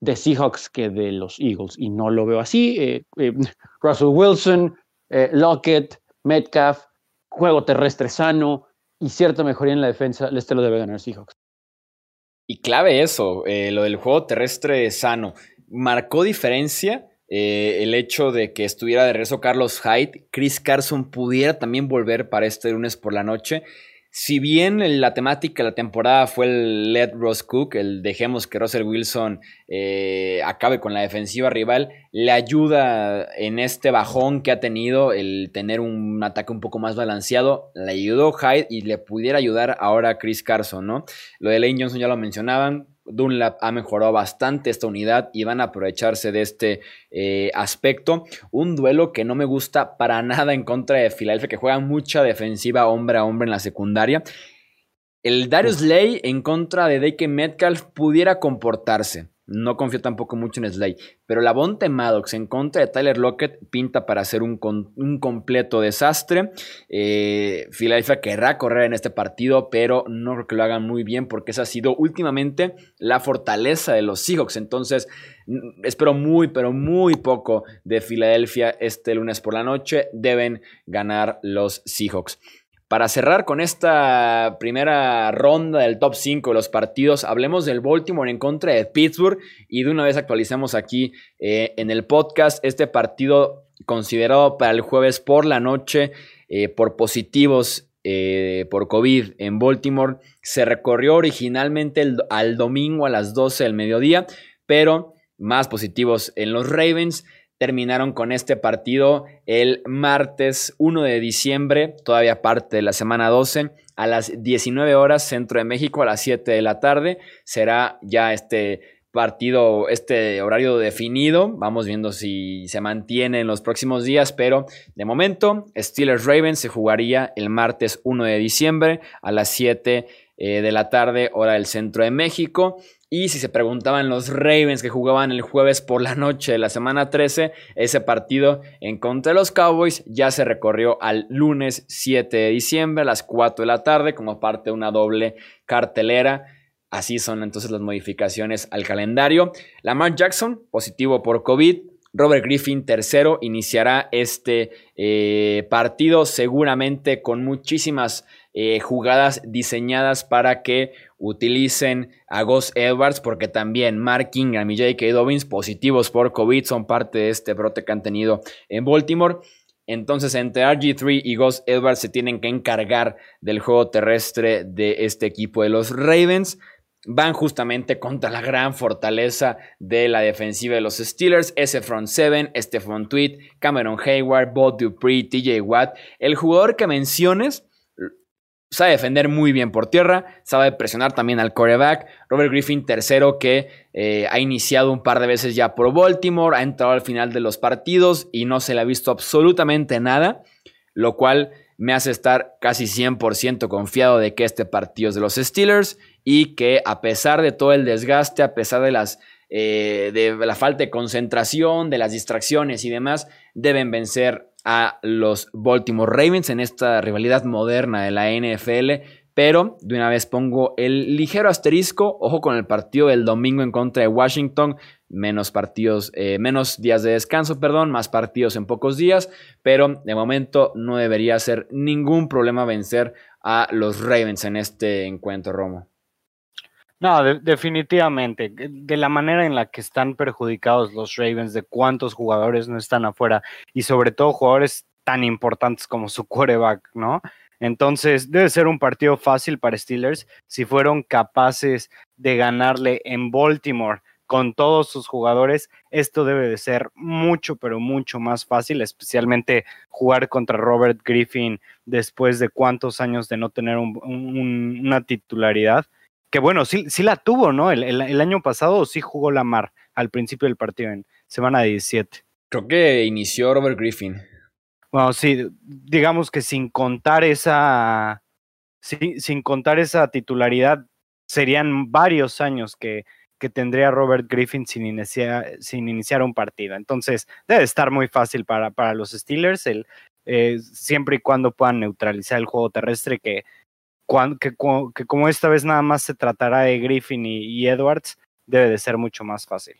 de Seahawks que de los Eagles y no lo veo así. Eh, eh, Russell Wilson, eh, Lockett, Metcalf, juego terrestre sano y cierta mejoría en la defensa, este lo debe ganar Seahawks. Y clave eso, eh, lo del juego terrestre sano. Marcó diferencia eh, el hecho de que estuviera de regreso Carlos Hyde, Chris Carson pudiera también volver para este lunes por la noche. Si bien la temática de la temporada fue el Let Ross Cook, el dejemos que Russell Wilson eh, acabe con la defensiva rival, le ayuda en este bajón que ha tenido el tener un ataque un poco más balanceado, le ayudó Hyde y le pudiera ayudar ahora a Chris Carson, ¿no? Lo de Lane Johnson ya lo mencionaban, Dunlap ha mejorado bastante esta unidad y van a aprovecharse de este eh, aspecto. Un duelo que no me gusta para nada en contra de Philadelphia, que juega mucha defensiva hombre a hombre en la secundaria. El Darius Lay en contra de Dake Metcalf pudiera comportarse. No confío tampoco mucho en Slay. Pero la Bonte Maddox en contra de Tyler Lockett pinta para ser un, un completo desastre. Eh, Philadelphia querrá correr en este partido, pero no creo que lo hagan muy bien porque esa ha sido últimamente la fortaleza de los Seahawks. Entonces, espero muy, pero muy poco de Filadelfia este lunes por la noche. Deben ganar los Seahawks. Para cerrar con esta primera ronda del top 5 de los partidos, hablemos del Baltimore en contra de Pittsburgh y de una vez actualicemos aquí eh, en el podcast este partido considerado para el jueves por la noche eh, por positivos eh, por COVID en Baltimore. Se recorrió originalmente al domingo a las 12 del mediodía, pero más positivos en los Ravens terminaron con este partido el martes 1 de diciembre, todavía parte de la semana 12, a las 19 horas centro de México, a las 7 de la tarde. Será ya este partido, este horario definido. Vamos viendo si se mantiene en los próximos días, pero de momento Steelers Ravens se jugaría el martes 1 de diciembre a las 7 eh, de la tarde, hora del centro de México. Y si se preguntaban los Ravens que jugaban el jueves por la noche de la semana 13, ese partido en contra de los Cowboys ya se recorrió al lunes 7 de diciembre a las 4 de la tarde como parte de una doble cartelera. Así son entonces las modificaciones al calendario. Lamar Jackson, positivo por COVID. Robert Griffin, tercero, iniciará este eh, partido seguramente con muchísimas eh, jugadas diseñadas para que utilicen a Gus Edwards, porque también Mark Ingram y J.K. Dobbins, positivos por COVID, son parte de este brote que han tenido en Baltimore. Entonces, entre RG3 y Gus Edwards se tienen que encargar del juego terrestre de este equipo de los Ravens. Van justamente contra la gran fortaleza de la defensiva de los Steelers, ese front seven, este front tweet, Cameron Hayward, Bob Dupree, TJ Watt. El jugador que menciones sabe defender muy bien por tierra, sabe presionar también al coreback. Robert Griffin, tercero, que eh, ha iniciado un par de veces ya por Baltimore, ha entrado al final de los partidos y no se le ha visto absolutamente nada, lo cual me hace estar casi 100% confiado de que este partido es de los Steelers y que a pesar de todo el desgaste, a pesar de las eh, de la falta de concentración, de las distracciones y demás, deben vencer a los Baltimore Ravens en esta rivalidad moderna de la NFL. Pero de una vez pongo el ligero asterisco. Ojo con el partido del domingo en contra de Washington. Menos partidos, eh, menos días de descanso, perdón, más partidos en pocos días. Pero de momento no debería ser ningún problema vencer a los Ravens en este encuentro, Romo. No, definitivamente. De la manera en la que están perjudicados los Ravens, de cuántos jugadores no están afuera y sobre todo jugadores tan importantes como su quarterback, ¿no? Entonces, debe ser un partido fácil para Steelers si fueron capaces de ganarle en Baltimore con todos sus jugadores. Esto debe de ser mucho, pero mucho más fácil, especialmente jugar contra Robert Griffin después de cuántos años de no tener una titularidad que bueno, sí, sí la tuvo, ¿no? El, año pasado sí jugó la Mar al principio del partido, en semana 17. Creo que inició Robert Griffin. Bueno, sí, digamos que sin contar esa, sin contar esa titularidad, serían varios años que, que tendría Robert Griffin sin iniciar, sin iniciar un partido. Entonces, debe estar muy fácil para, para los Steelers, el, eh, siempre y cuando puedan neutralizar el juego terrestre, que que, como esta vez nada más se tratará de Griffin y, Edwards, debe de ser mucho más fácil.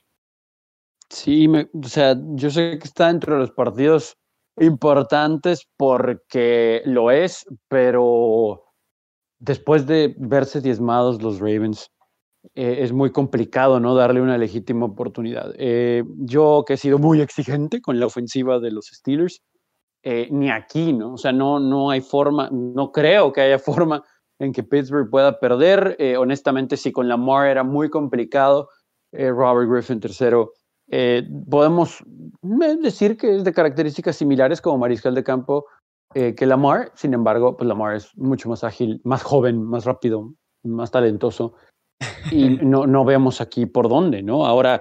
Sí, o sea, yo sé que está entre los partidos importantes porque lo es, pero después de verse diezmados los Ravens eh, es muy complicado no darle una legítima oportunidad. Eh, yo que he sido muy exigente con la ofensiva de los Steelers, eh, ni aquí, ¿no? O sea, no, no hay forma, no creo que haya forma en que Pittsburgh pueda perder. honestamente, sí, con Lamar era muy complicado. Robert Griffin tercero. podemos decir que es de características similares como mariscal de campo que Lamar. Sin embargo, pues Lamar es mucho más ágil, más joven, más rápido, más talentoso y no, no vemos aquí por dónde, ¿no? Ahora,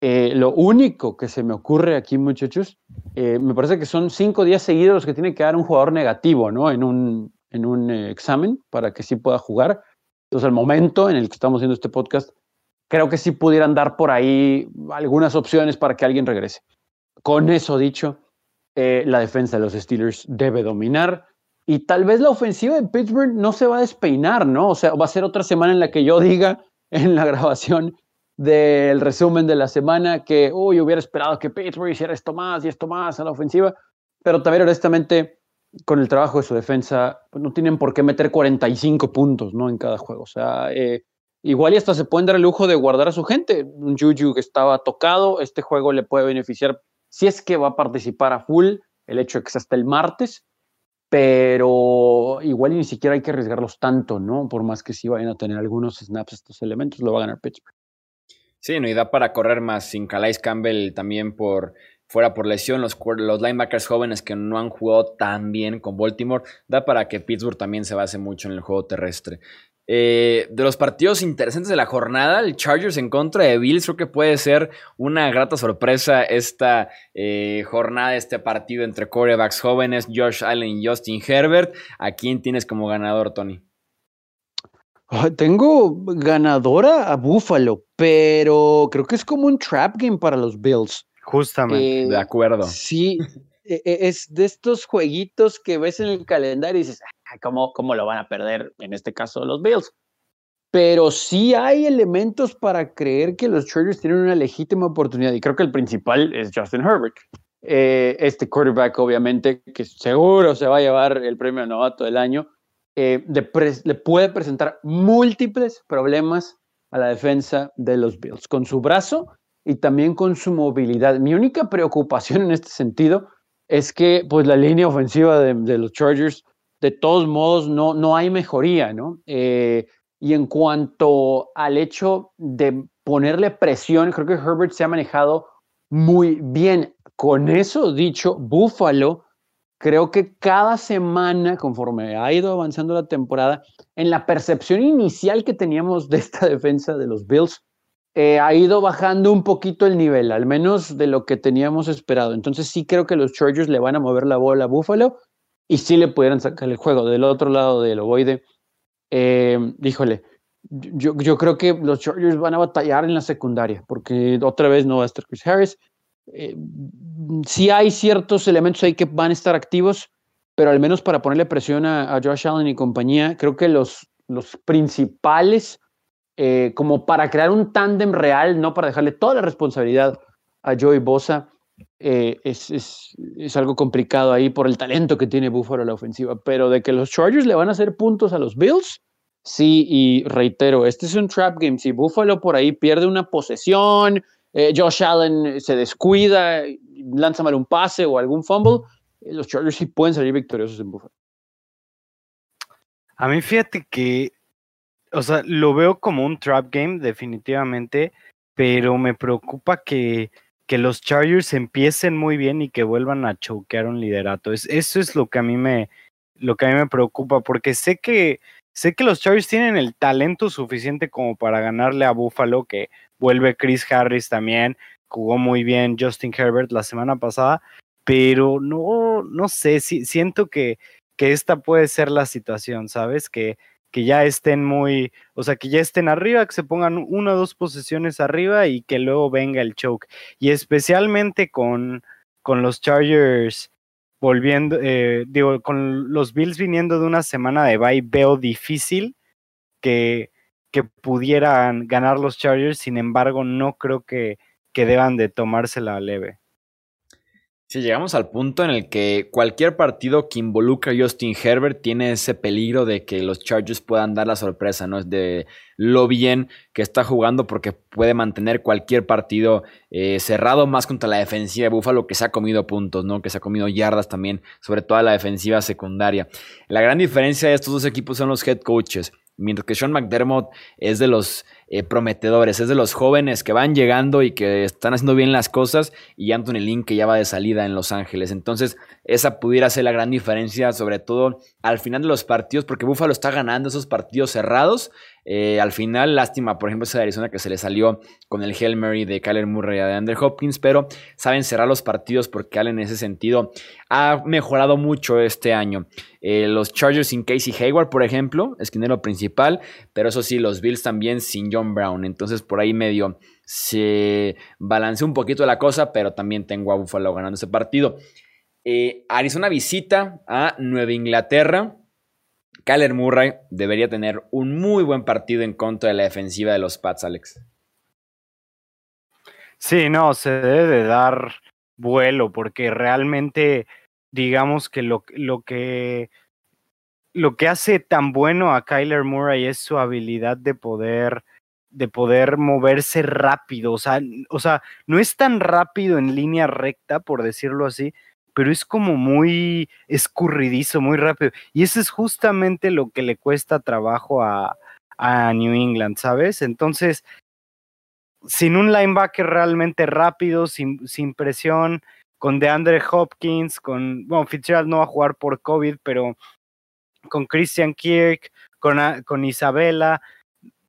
eh, lo único que se me ocurre aquí, muchachos, eh, me parece que son cinco días seguidos los que tiene que dar un jugador negativo, ¿no? En un, en un eh, examen para que sí pueda jugar. Entonces, el momento en el que estamos haciendo este podcast, creo que sí pudieran dar por ahí algunas opciones para que alguien regrese. Con eso dicho, la defensa de los Steelers debe dominar y tal vez la ofensiva de Pittsburgh no se va a despeinar, ¿no? O sea, va a ser otra semana en la que yo diga en la grabación del resumen de la semana que, uy, hubiera esperado que Pittsburgh hiciera esto más y esto más a la ofensiva, pero también honestamente, con el trabajo de su defensa, pues no tienen por qué meter 45 puntos, ¿no? En cada juego. O sea, eh, igual y hasta se pueden dar el lujo de guardar a su gente. Un Juju que estaba tocado, este juego le puede beneficiar si es que va a participar a full, el hecho de que sea hasta el martes pero igual ni siquiera hay que arriesgarlos tanto, ¿no? Por más que sí vayan a tener algunos snaps estos elementos, lo va a ganar Pittsburgh. Sí, no, y da para correr más sin Calais Campbell también por fuera por lesión, los, los linebackers jóvenes que no han jugado tan bien con Baltimore, da para que Pittsburgh también se base mucho en el juego terrestre. Eh, de los partidos interesantes de la jornada, el Chargers en contra de Bills, creo que puede ser una grata sorpresa esta eh, jornada, este partido entre corebacks jóvenes, Josh Allen y Justin Herbert. ¿A quién tienes como ganador, Tony? tengo ganadora a Buffalo, pero creo que es como un trap game para los Bills. Justamente. Eh, de acuerdo. Sí, e, e, es de estos jueguitos que ves en el calendario y dices, ¿cómo, ¿cómo lo van a perder? En este caso, los Bills. Pero sí hay elementos para creer que los Chargers tienen una legítima oportunidad y creo que el principal es Justin Herbert. Eh, este quarterback, obviamente, que seguro se va a llevar el premio novato del año, eh, le puede presentar múltiples problemas a la defensa de los Bills, con su brazo y también con su movilidad. Mi única preocupación en este sentido es que pues, la línea ofensiva de los Chargers de todos modos no, no hay mejoría, ¿no? Eh, y en cuanto al hecho de ponerle presión, creo que Herbert se ha manejado muy bien. Con eso dicho, Buffalo, creo que cada semana, conforme ha ido avanzando la temporada, en la percepción inicial que teníamos de esta defensa de los Bills, eh, ha ido bajando un poquito el nivel, al menos de lo que teníamos esperado. Entonces sí creo que los Chargers le van a mover la bola a Buffalo y si le pudieran sacar el juego. Del otro lado del ovoide, eh, híjole, yo, yo, creo que los Chargers van a batallar en la secundaria, porque otra vez no va a estar Chris Harris. Eh, sí hay ciertos elementos ahí que van a estar activos, pero al menos para ponerle presión a, Josh Allen y compañía, creo que los, los principales, eh, como para crear un tándem real, no para dejarle toda la responsabilidad a Joey Bosa, eh, es, es, es, algo complicado ahí por el talento que tiene Buffalo la ofensiva, pero de que los Chargers le van a hacer puntos a los Bills, sí, y reitero, este es un trap game, si Buffalo por ahí pierde una posesión, eh, Josh Allen se descuida, lanza mal un pase o algún fumble, eh, los Chargers sí pueden salir victoriosos en Buffalo. A mí fíjate que, o sea, lo veo como un trap game definitivamente, pero me preocupa que que los Chargers empiecen muy bien y que vuelvan a choquear un liderato. Es, eso es lo que a mí me, lo que a mí me preocupa, porque sé que, sé que los Chargers tienen el talento suficiente como para ganarle a Buffalo, que vuelve Chris Harris también, jugó muy bien Justin Herbert la semana pasada, pero no, no sé, si, siento que, que esta puede ser la situación, ¿sabes? Que, que ya estén muy, o sea, que ya estén arriba, que se pongan una o dos posiciones arriba y que luego venga el choke. Y especialmente con, con los Chargers volviendo, eh, digo, con los Bills viniendo de una semana de bye, veo difícil que, que pudieran ganar los Chargers, sin embargo, no creo que, que deban de tomársela leve. Sí, llegamos al punto en el que cualquier partido que involucra a Justin Herbert tiene ese peligro de que los Chargers puedan dar la sorpresa, ¿no? Es de lo bien que está jugando porque puede mantener cualquier partido eh, cerrado, más contra la defensiva de Buffalo que se ha comido puntos, ¿no? Que se ha comido yardas también, sobre todo la defensiva secundaria. La gran diferencia de estos dos equipos son los head coaches. Mientras que Sean McDermott es de los eh, prometedores, es de los jóvenes que van llegando y que están haciendo bien las cosas, y Anthony Lynn que ya va de salida en Los Ángeles. Entonces, esa pudiera ser la gran diferencia, sobre todo al final de los partidos, porque Buffalo está ganando esos partidos cerrados. Eh, al final, lástima, por ejemplo, esa de Arizona que se le salió con el Hail Mary de Kyler Murray de Andrew Hopkins, pero saben cerrar los partidos porque Allen en ese sentido ha mejorado mucho este año. Eh, los Chargers sin Casey Hayward, por ejemplo, esquinero principal, pero eso sí, los Bills también sin John Brown. Entonces, por ahí medio se balanceó un poquito la cosa, pero también tengo a Buffalo ganando ese partido. Eh, Arizona visita a Nueva Inglaterra. Kyler Murray debería tener un muy buen partido en contra de la defensiva de los Pats, Alex. Sí, no, se debe de dar vuelo porque realmente digamos que lo, lo que lo que hace tan bueno a Kyler Murray es su habilidad de poder de poder moverse rápido, o sea, o sea, no es tan rápido en línea recta, por decirlo así, pero es como muy escurridizo, muy rápido. Y eso es justamente lo que le cuesta trabajo a, a New England, ¿sabes? Entonces, sin un linebacker realmente rápido, sin, sin presión, con DeAndre Hopkins, con, bueno, Fitzgerald no va a jugar por COVID, pero con Christian Kirk, con, con Isabela,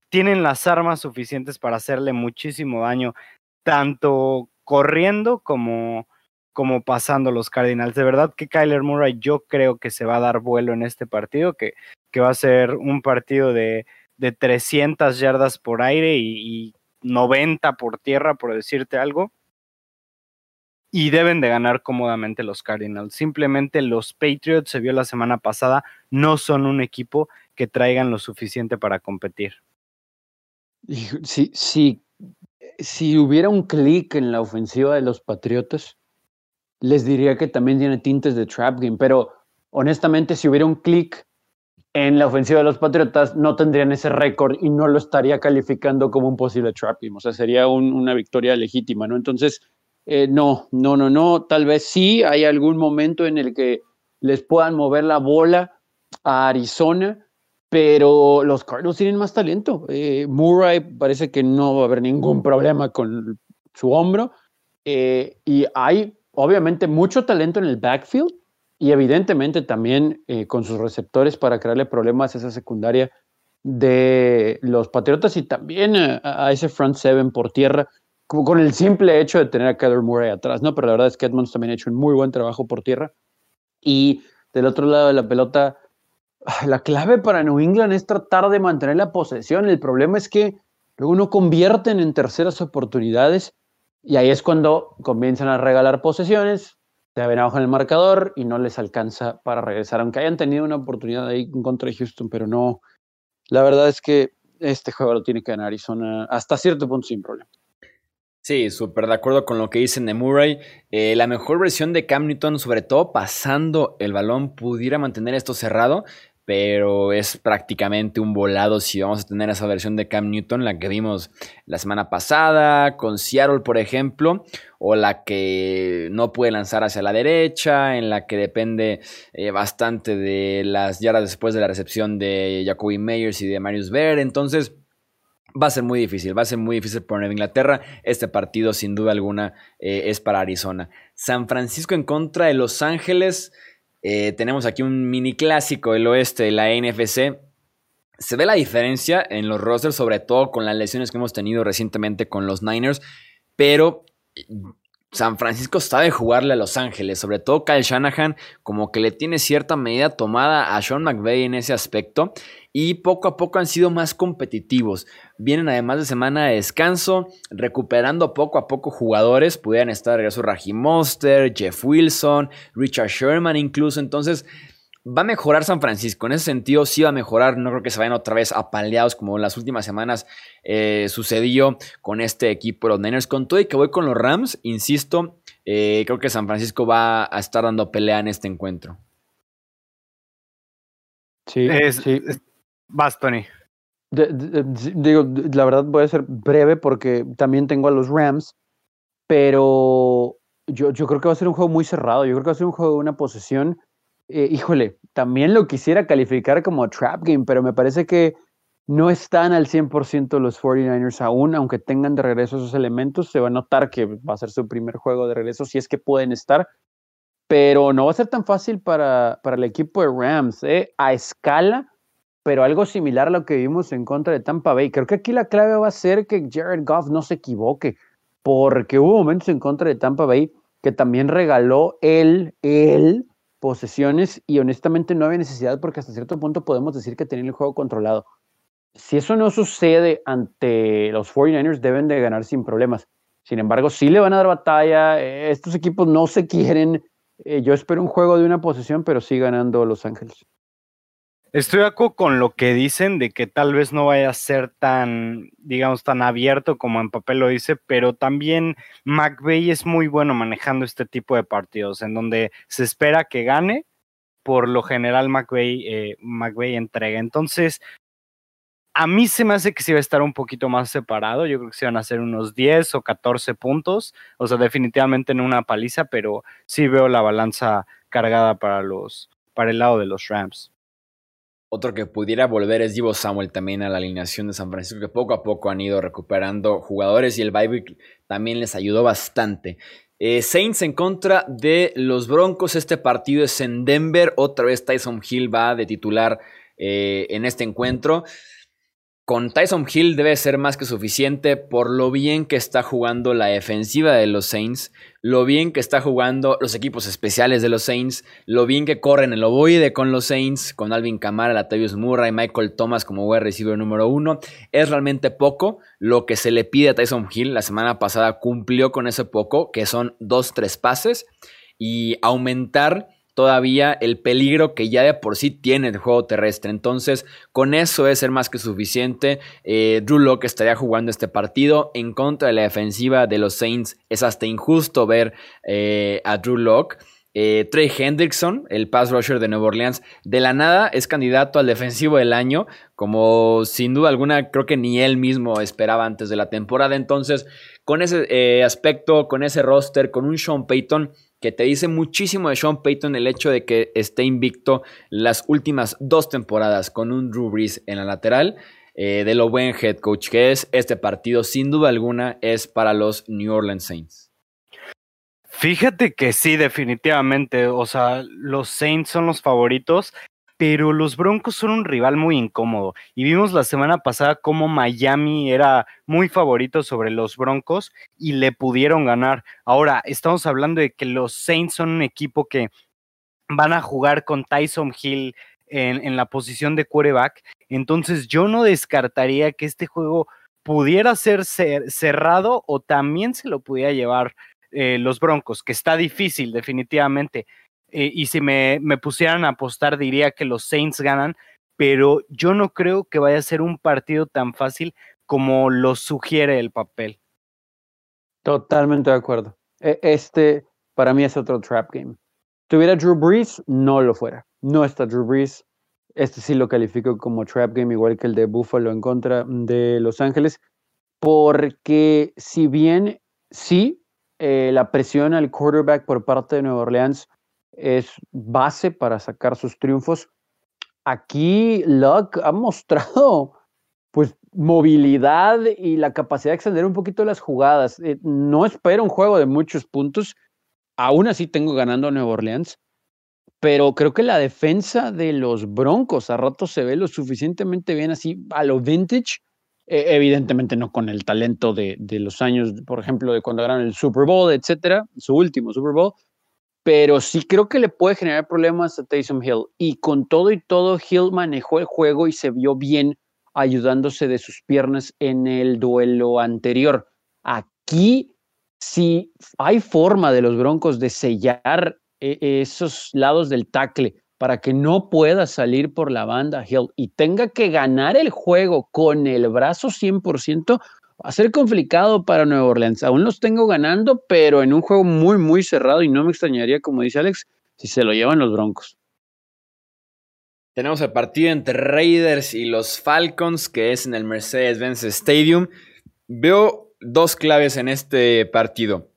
tienen las armas suficientes para hacerle muchísimo daño, tanto corriendo como, como pasando los Cardinals. De verdad que Kyler Murray yo creo que se va a dar vuelo en este partido, que, que va a ser un partido de, de 300 yardas por aire y, y 90 por tierra, por decirte algo. Y deben de ganar cómodamente los Cardinals. Simplemente los Patriots, se vio la semana pasada, no son un equipo que traigan lo suficiente para competir. Si, si, si hubiera un clic en la ofensiva de los Patriotas, les diría que también tiene tintes de trap game, pero honestamente si hubiera un clic en la ofensiva de los Patriotas no tendrían ese récord y no lo estaría calificando como un posible trap game, o sea, sería un, una victoria legítima, ¿no? Entonces, eh, no, no, no, no, tal vez sí hay algún momento en el que les puedan mover la bola a Arizona, pero los Cardinals tienen más talento. Eh, Murray parece que no va a haber ningún problema con su hombro eh, y hay obviamente mucho talento en el backfield y evidentemente también eh, con sus receptores para crearle problemas a esa secundaria de los Patriotas y también a, a ese front seven por tierra, con el simple hecho de tener a Kyler Murray atrás, ¿no? Pero la verdad es que Edmonds también ha hecho un muy buen trabajo por tierra. Y del otro lado de la pelota, la clave para New England es tratar de mantener la posesión. El problema es que luego no convierten en terceras oportunidades y ahí es cuando comienzan a regalar posesiones, se ven abajo en el marcador y no les alcanza para regresar, aunque hayan tenido una oportunidad ahí contra Houston, pero no. La verdad es que este juego lo tiene que ganar Arizona hasta cierto punto sin problema. Sí, súper de acuerdo con lo que dicen de Murray. Eh, la mejor versión de Cam Newton, sobre todo pasando el balón, pudiera mantener esto cerrado pero es prácticamente un volado si vamos a tener esa versión de Cam Newton, la que vimos la semana pasada con Seattle, por ejemplo, o la que no puede lanzar hacia la derecha, en la que depende eh, bastante de las yardas después de la recepción de Jacoby Meyers y de Marius Ver. Entonces, va a ser muy difícil, va a ser muy difícil para Nueva Inglaterra. Este partido, sin duda alguna, eh, es para Arizona. San Francisco en contra de Los Ángeles. Eh, tenemos aquí un mini clásico del oeste de la NFC. Se ve la diferencia en los rosters, sobre todo con las lesiones que hemos tenido recientemente con los Niners, pero San Francisco sabe jugarle a Los Ángeles, sobre todo Kyle Shanahan, como que le tiene cierta medida tomada a Sean McVay en ese aspecto y poco a poco han sido más competitivos. Vienen además de semana de descanso, recuperando poco a poco jugadores. Pudieran estar regreso Raji Monster, Jeff Wilson, Richard Sherman incluso. Entonces va a mejorar San Francisco. En ese sentido sí va a mejorar. No creo que se vayan otra vez apaleados como en las últimas semanas eh, sucedió con este equipo, los Niners. Con todo y que voy con los Rams, insisto, Eh, creo que San Francisco va a estar dando pelea en este encuentro. Sí, sí. vas, Tony. Digo, la verdad voy a ser breve porque también tengo a los Rams, pero yo, yo creo que va a ser un juego muy cerrado. Yo creo que va a ser un juego de una posesión. Eh, híjole, también lo quisiera calificar como trap game, pero me parece que no están al 100% los 49ers aún, aunque tengan de regreso esos elementos, se va a notar que va a ser su primer juego de regreso, si es que pueden estar, pero no va a ser tan fácil para, para el equipo de Rams, ¿eh? a escala, pero algo similar a lo que vimos en contra de Tampa Bay. Creo que aquí la clave va a ser que Jared Goff no se equivoque, porque hubo momentos en contra de Tampa Bay que también regaló él, él, posesiones y honestamente no había necesidad porque hasta cierto punto podemos decir que tenía el juego controlado si eso no sucede ante los 49ers, deben de ganar sin problemas. Sin embargo, sí le van a dar batalla. Estos equipos no se quieren. Eh, yo espero un juego de una posesión, pero sí ganando Los Ángeles. Estoy de acuerdo con lo que dicen de que tal vez no vaya a ser tan, digamos, tan abierto como en papel lo dice, pero también McVeigh es muy bueno manejando este tipo de partidos en donde se espera que gane. Por lo general, McVeigh, eh, McVeigh entrega. Entonces, a mí se me hace que sí va a estar un poquito más separado. Yo creo que se van a hacer unos 10 o 14 puntos. O sea, definitivamente en una paliza, pero sí veo la balanza cargada para los para el lado de los Rams. Otro que pudiera volver es Divo Samuel también a la alineación de San Francisco, que poco a poco han ido recuperando jugadores y el bye también les ayudó bastante. Eh, Saints en contra de los Broncos. Este partido es en Denver. Otra vez Tyson Hill va de titular eh, en este encuentro con Tyson Hill debe ser más que suficiente por lo bien que está jugando la defensiva de los Saints, lo bien que está jugando los equipos especiales de los Saints, lo bien que corren el ovoide con los Saints, con Alvin Kamara, Latavius Murray, Michael Thomas como wide receiver número uno. Es realmente poco lo que se le pide a Tyson Hill. La semana pasada cumplió con ese poco, que son dos, tres pases, y aumentar todavía el peligro que ya de por sí tiene el juego terrestre. Entonces, con eso es ser más que suficiente. Eh, Drew Locke estaría jugando este partido en contra de la defensiva de los Saints. Es hasta injusto ver eh, a Drew Locke. Eh, Trey Hendrickson, el pass rusher de Nueva Orleans, de la nada es candidato al defensivo del año, como sin duda alguna creo que ni él mismo esperaba antes de la temporada. Entonces, con ese aspecto, con ese roster, con un Sean Payton que te dice muchísimo de Sean Payton el hecho de que esté invicto las últimas dos temporadas con un Drew en la lateral. Eh, de lo buen head coach que es, este partido sin duda alguna es para los New Orleans Saints. Fíjate que sí, definitivamente. O sea, los Saints son los favoritos pero los Broncos son un rival muy incómodo. Y vimos la semana pasada cómo Miami era muy favorito sobre los Broncos y le pudieron ganar. Ahora, estamos hablando de que los Saints son un equipo que van a jugar con Tyson Hill en, la posición de quarterback. Entonces yo no descartaría que este juego pudiera ser cerrado o también se lo pudiera llevar eh, los Broncos, que está difícil definitivamente. Eh, y si me, me pusieran a apostar, diría que los Saints ganan, pero yo no creo que vaya a ser un partido tan fácil como lo sugiere el papel. Totalmente de acuerdo. E, este, para mí, es otro trap game. Tuviera Drew Brees, no lo fuera. No está Drew Brees. Este sí lo califico como trap game, igual que el de Buffalo en contra de Los Ángeles, porque si bien sí, eh, la presión al quarterback por parte de Nueva Orleans es base para sacar sus triunfos. Aquí Luck ha mostrado pues movilidad y la capacidad de extender un poquito las jugadas. Eh, no espero un juego de muchos puntos. Aún así tengo ganando a Nueva Orleans. Pero creo que la defensa de los Broncos a rato se ve lo suficientemente bien así a lo vintage. E, evidentemente no con el talento de, de, los años, por ejemplo, de cuando ganaron el Super Bowl, etcétera, su último Super Bowl, pero sí creo que le puede generar problemas a Taysom Hill. Y con todo y todo, Hill manejó el juego y se vio bien ayudándose de sus piernas en el duelo anterior. Aquí si hay forma de los Broncos de sellar eh, esos lados del tackle para que no pueda salir por la banda Hill y tenga que ganar el juego con el brazo 100%, Va a ser complicado para Nueva Orleans. Aún los tengo ganando, pero en un juego muy, muy cerrado y no me extrañaría, como dice Alex, si se lo llevan los Broncos. Tenemos el partido entre Raiders y los Falcons, que es en el Mercedes-Benz Stadium. Veo dos claves en este partido.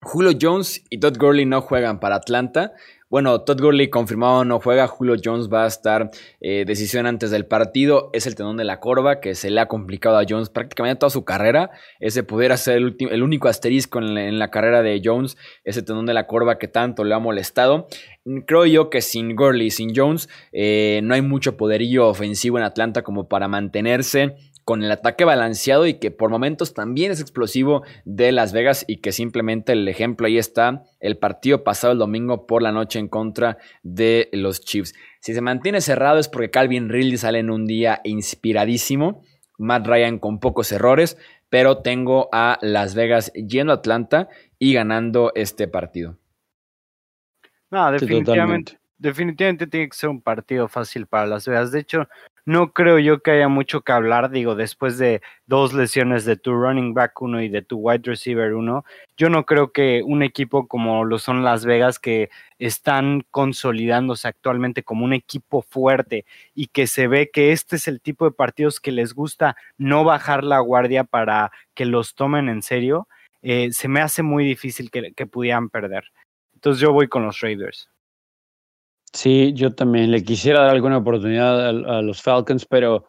Julio Jones y Todd Gurley no juegan para Atlanta. Bueno, Todd Gurley confirmado no juega. Julio Jones va a estar eh, decisión antes del partido. Es el tenón de la corva que se le ha complicado a Jones prácticamente toda su carrera. Ese pudiera ser el, único asterisco en la, carrera de Jones. Ese tenón de la corva que tanto le ha molestado. Creo yo que sin Gurley, sin Jones, eh, no hay mucho poderío ofensivo en Atlanta como para mantenerse con el ataque balanceado y que por momentos también es explosivo de Las Vegas y que simplemente el ejemplo ahí está, el partido pasado el domingo por la noche en contra de los Chiefs. Si se mantiene cerrado es porque Calvin Ridley sale en un día inspiradísimo, Matt Ryan con pocos errores, pero tengo a Las Vegas yendo a Atlanta y ganando este partido. No, definitivamente. definitivamente tiene que ser un partido fácil para Las Vegas. De hecho, no creo yo que haya mucho que hablar, digo, después de dos lesiones de tu running back uno y de tu wide receiver uno, yo no creo que un equipo como lo son Las Vegas, que están consolidándose actualmente como un equipo fuerte y que se ve que este es el tipo de partidos que les gusta no bajar la guardia para que los tomen en serio, eh, se me hace muy difícil que, que pudieran perder. Entonces yo voy con los Raiders. Sí, yo también le quisiera dar alguna oportunidad a, los Falcons, pero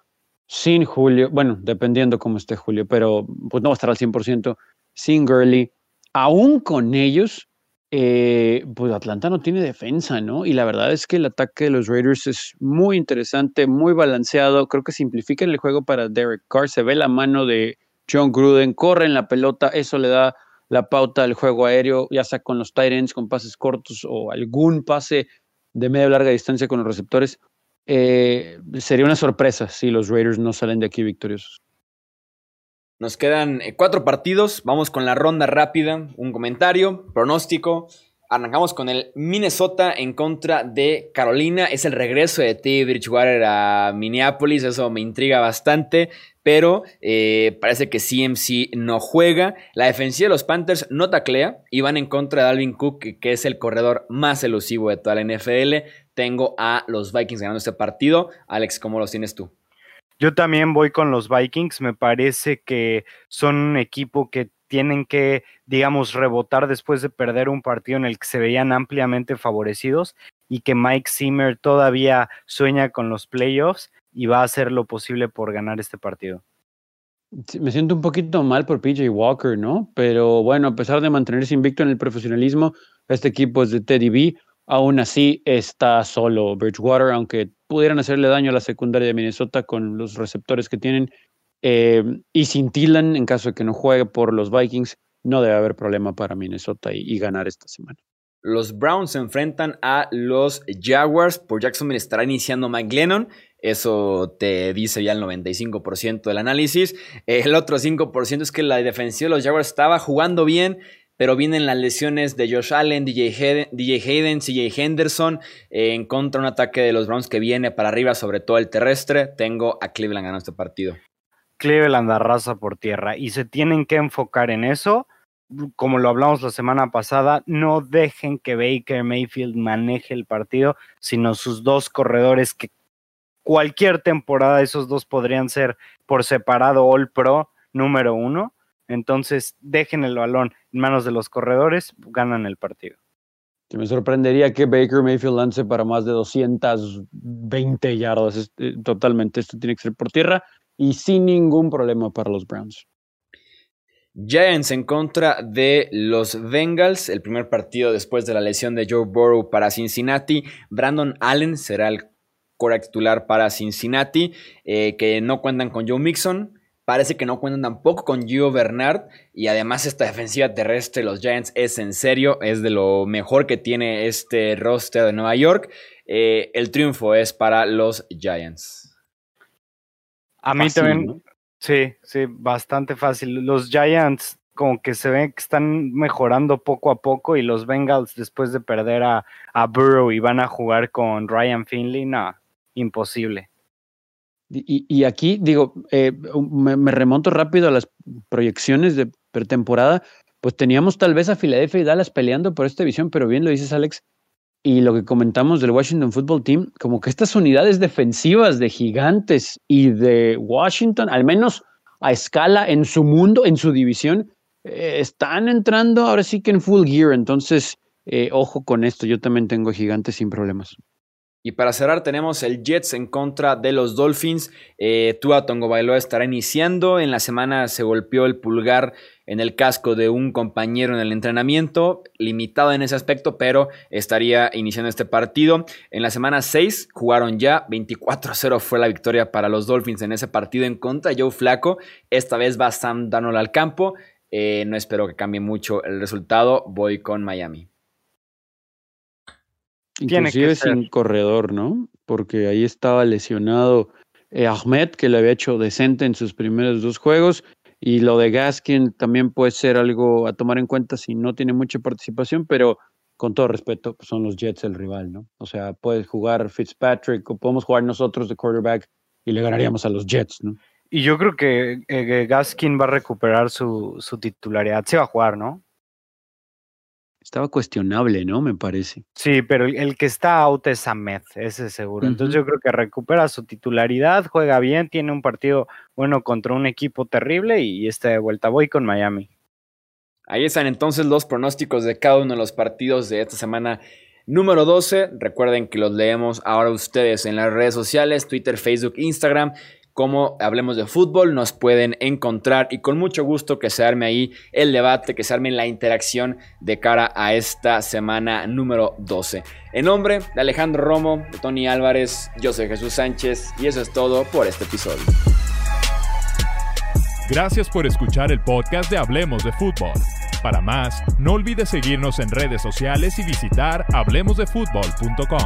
sin Julio, bueno, dependiendo cómo esté Julio, pero pues no va a estar al 100%, sin Gurley, aún con ellos, eh, pues Atlanta no tiene defensa, ¿no? Y la verdad es que el ataque de los Raiders es muy interesante, muy balanceado, creo que simplifica el juego para Derek Carr, se ve la mano de John Gruden, corre en la pelota, eso le da la pauta al juego aéreo, ya sea con los tight ends, con pases cortos o algún pase de media o larga distancia con los receptores. Eh, sería una sorpresa si los Raiders no salen de aquí victoriosos. Nos quedan eh, cuatro partidos. Vamos con la ronda rápida. Un comentario, pronóstico. Arrancamos con el Minnesota en contra de Carolina. Es el regreso de T. Bridgewater a Minneapolis. Eso me intriga bastante. Pero eh, parece que CMC no juega. La defensiva de los Panthers no taclea y van en contra de Alvin Cook, que es el corredor más elusivo de toda la NFL. Tengo a los Vikings ganando este partido. Alex, ¿cómo los tienes tú? Yo también voy con los Vikings. Me parece que son un equipo que tienen que, digamos, rebotar después de perder un partido en el que se veían ampliamente favorecidos y que Mike Zimmer todavía sueña con los playoffs y va a hacer lo posible por ganar este partido. me siento un poquito mal por PJ Walker, ¿no? Pero bueno, a pesar de mantenerse invicto en el profesionalismo, este equipo es de Teddy B. Aún así está solo Bridgewater, aunque pudieran hacerle daño a la secundaria de Minnesota con los receptores que tienen eh, y sin Tillan, en caso de que no juegue por los Vikings, no debe haber problema para Minnesota y, ganar esta semana. Los Browns se enfrentan a los Jaguars. Por Jacksonville estará iniciando Mike Lennon. Eso te dice ya el 95% del análisis. El otro 5% es que la defensiva de los Jaguars estaba jugando bien, pero vienen las lesiones de Josh Allen, DJ Hayden, DJ CJ Henderson, en contra de un ataque de los Browns que viene para arriba, sobre todo el terrestre. Tengo a Cleveland ganando este partido. Cleveland arrasa por tierra y se tienen que enfocar en eso. Como lo hablamos la semana pasada, no dejen que Baker Mayfield maneje el partido, sino sus dos corredores que cualquier temporada esos dos podrían ser por separado All Pro número uno. Entonces dejen el balón en manos de los corredores, ganan el partido. me sorprendería que Baker Mayfield lance para más de 220 yardas. Eh, totalmente, esto tiene que ser por tierra y sin ningún problema para los Browns. Giants en contra de los Bengals, el primer partido después de la lesión de Joe Burrow para Cincinnati. Brandon Allen será el core titular para Cincinnati, eh, que no cuentan con Joe Mixon. Parece que no cuentan tampoco con Gio Bernard. Y además esta defensiva terrestre de los Giants es en serio, es de lo mejor que tiene este roster de Nueva York. Eh, el triunfo es para los Giants. A mí también, sí, sí, bastante fácil. Los Giants como que se ven que están mejorando poco a poco y los Bengals después de perder a, a Burrow y van a jugar con Ryan Finley, no, imposible. Y, aquí, digo, eh, me, remonto rápido a las proyecciones de pretemporada. Pues teníamos tal vez a Filadelfia y Dallas peleando por esta división, pero bien lo dices, Alex. Y lo que comentamos del Washington Football Team, como que estas unidades defensivas de Gigantes y de Washington, al menos a escala en su mundo, en su división, eh, están entrando ahora sí que en full gear. Entonces, eh, ojo con esto. Yo también tengo Gigantes sin problemas. Y para cerrar tenemos el Jets en contra de los Dolphins. Eh, Tua Tongo Bailoa estará iniciando. En la semana se golpeó el pulgar en el casco de un compañero en el entrenamiento, limitado en ese aspecto, pero estaría iniciando este partido. En la semana 6 jugaron ya, 24-0 fue la victoria para los Dolphins en ese partido en contra Joe Flaco. Esta vez va Sam Darnold al campo. Eh, no espero que cambie mucho el resultado. Voy con Miami. Inclusive sin corredor, ¿no? Porque ahí estaba lesionado eh, Ahmed, que le había hecho decente en sus primeros dos juegos. Y lo de Gaskin también puede ser algo a tomar en cuenta si no tiene mucha participación, pero con todo respeto, pues son los Jets el rival, ¿no? O sea, puede jugar Fitzpatrick o podemos jugar nosotros de quarterback y le ganaríamos a los Jets, ¿no? Y yo creo que eh, Gaskin va a recuperar su, su titularidad. Se va a jugar, ¿no? Estaba cuestionable, ¿no? Me parece. Sí, pero el, que está out es Ahmed, ese seguro. Entonces yo creo que recupera su titularidad, juega bien, tiene un partido bueno contra un equipo terrible y está de vuelta. Voy con Miami. Ahí están entonces los pronósticos de cada uno de los partidos de esta semana número 12. Recuerden que los leemos ahora ustedes en las redes sociales, Twitter, Facebook, Instagram como Hablemos de Fútbol, nos pueden encontrar y con mucho gusto que se arme ahí el debate, que se arme la interacción de cara a esta semana número 12. En nombre de Alejandro Romo, de Tony Álvarez, yo soy Jesús Sánchez y eso es todo por este episodio. Gracias por escuchar el podcast de Hablemos de Fútbol. Para más, no olvides seguirnos en redes sociales y visitar hablemosdefutbol.com.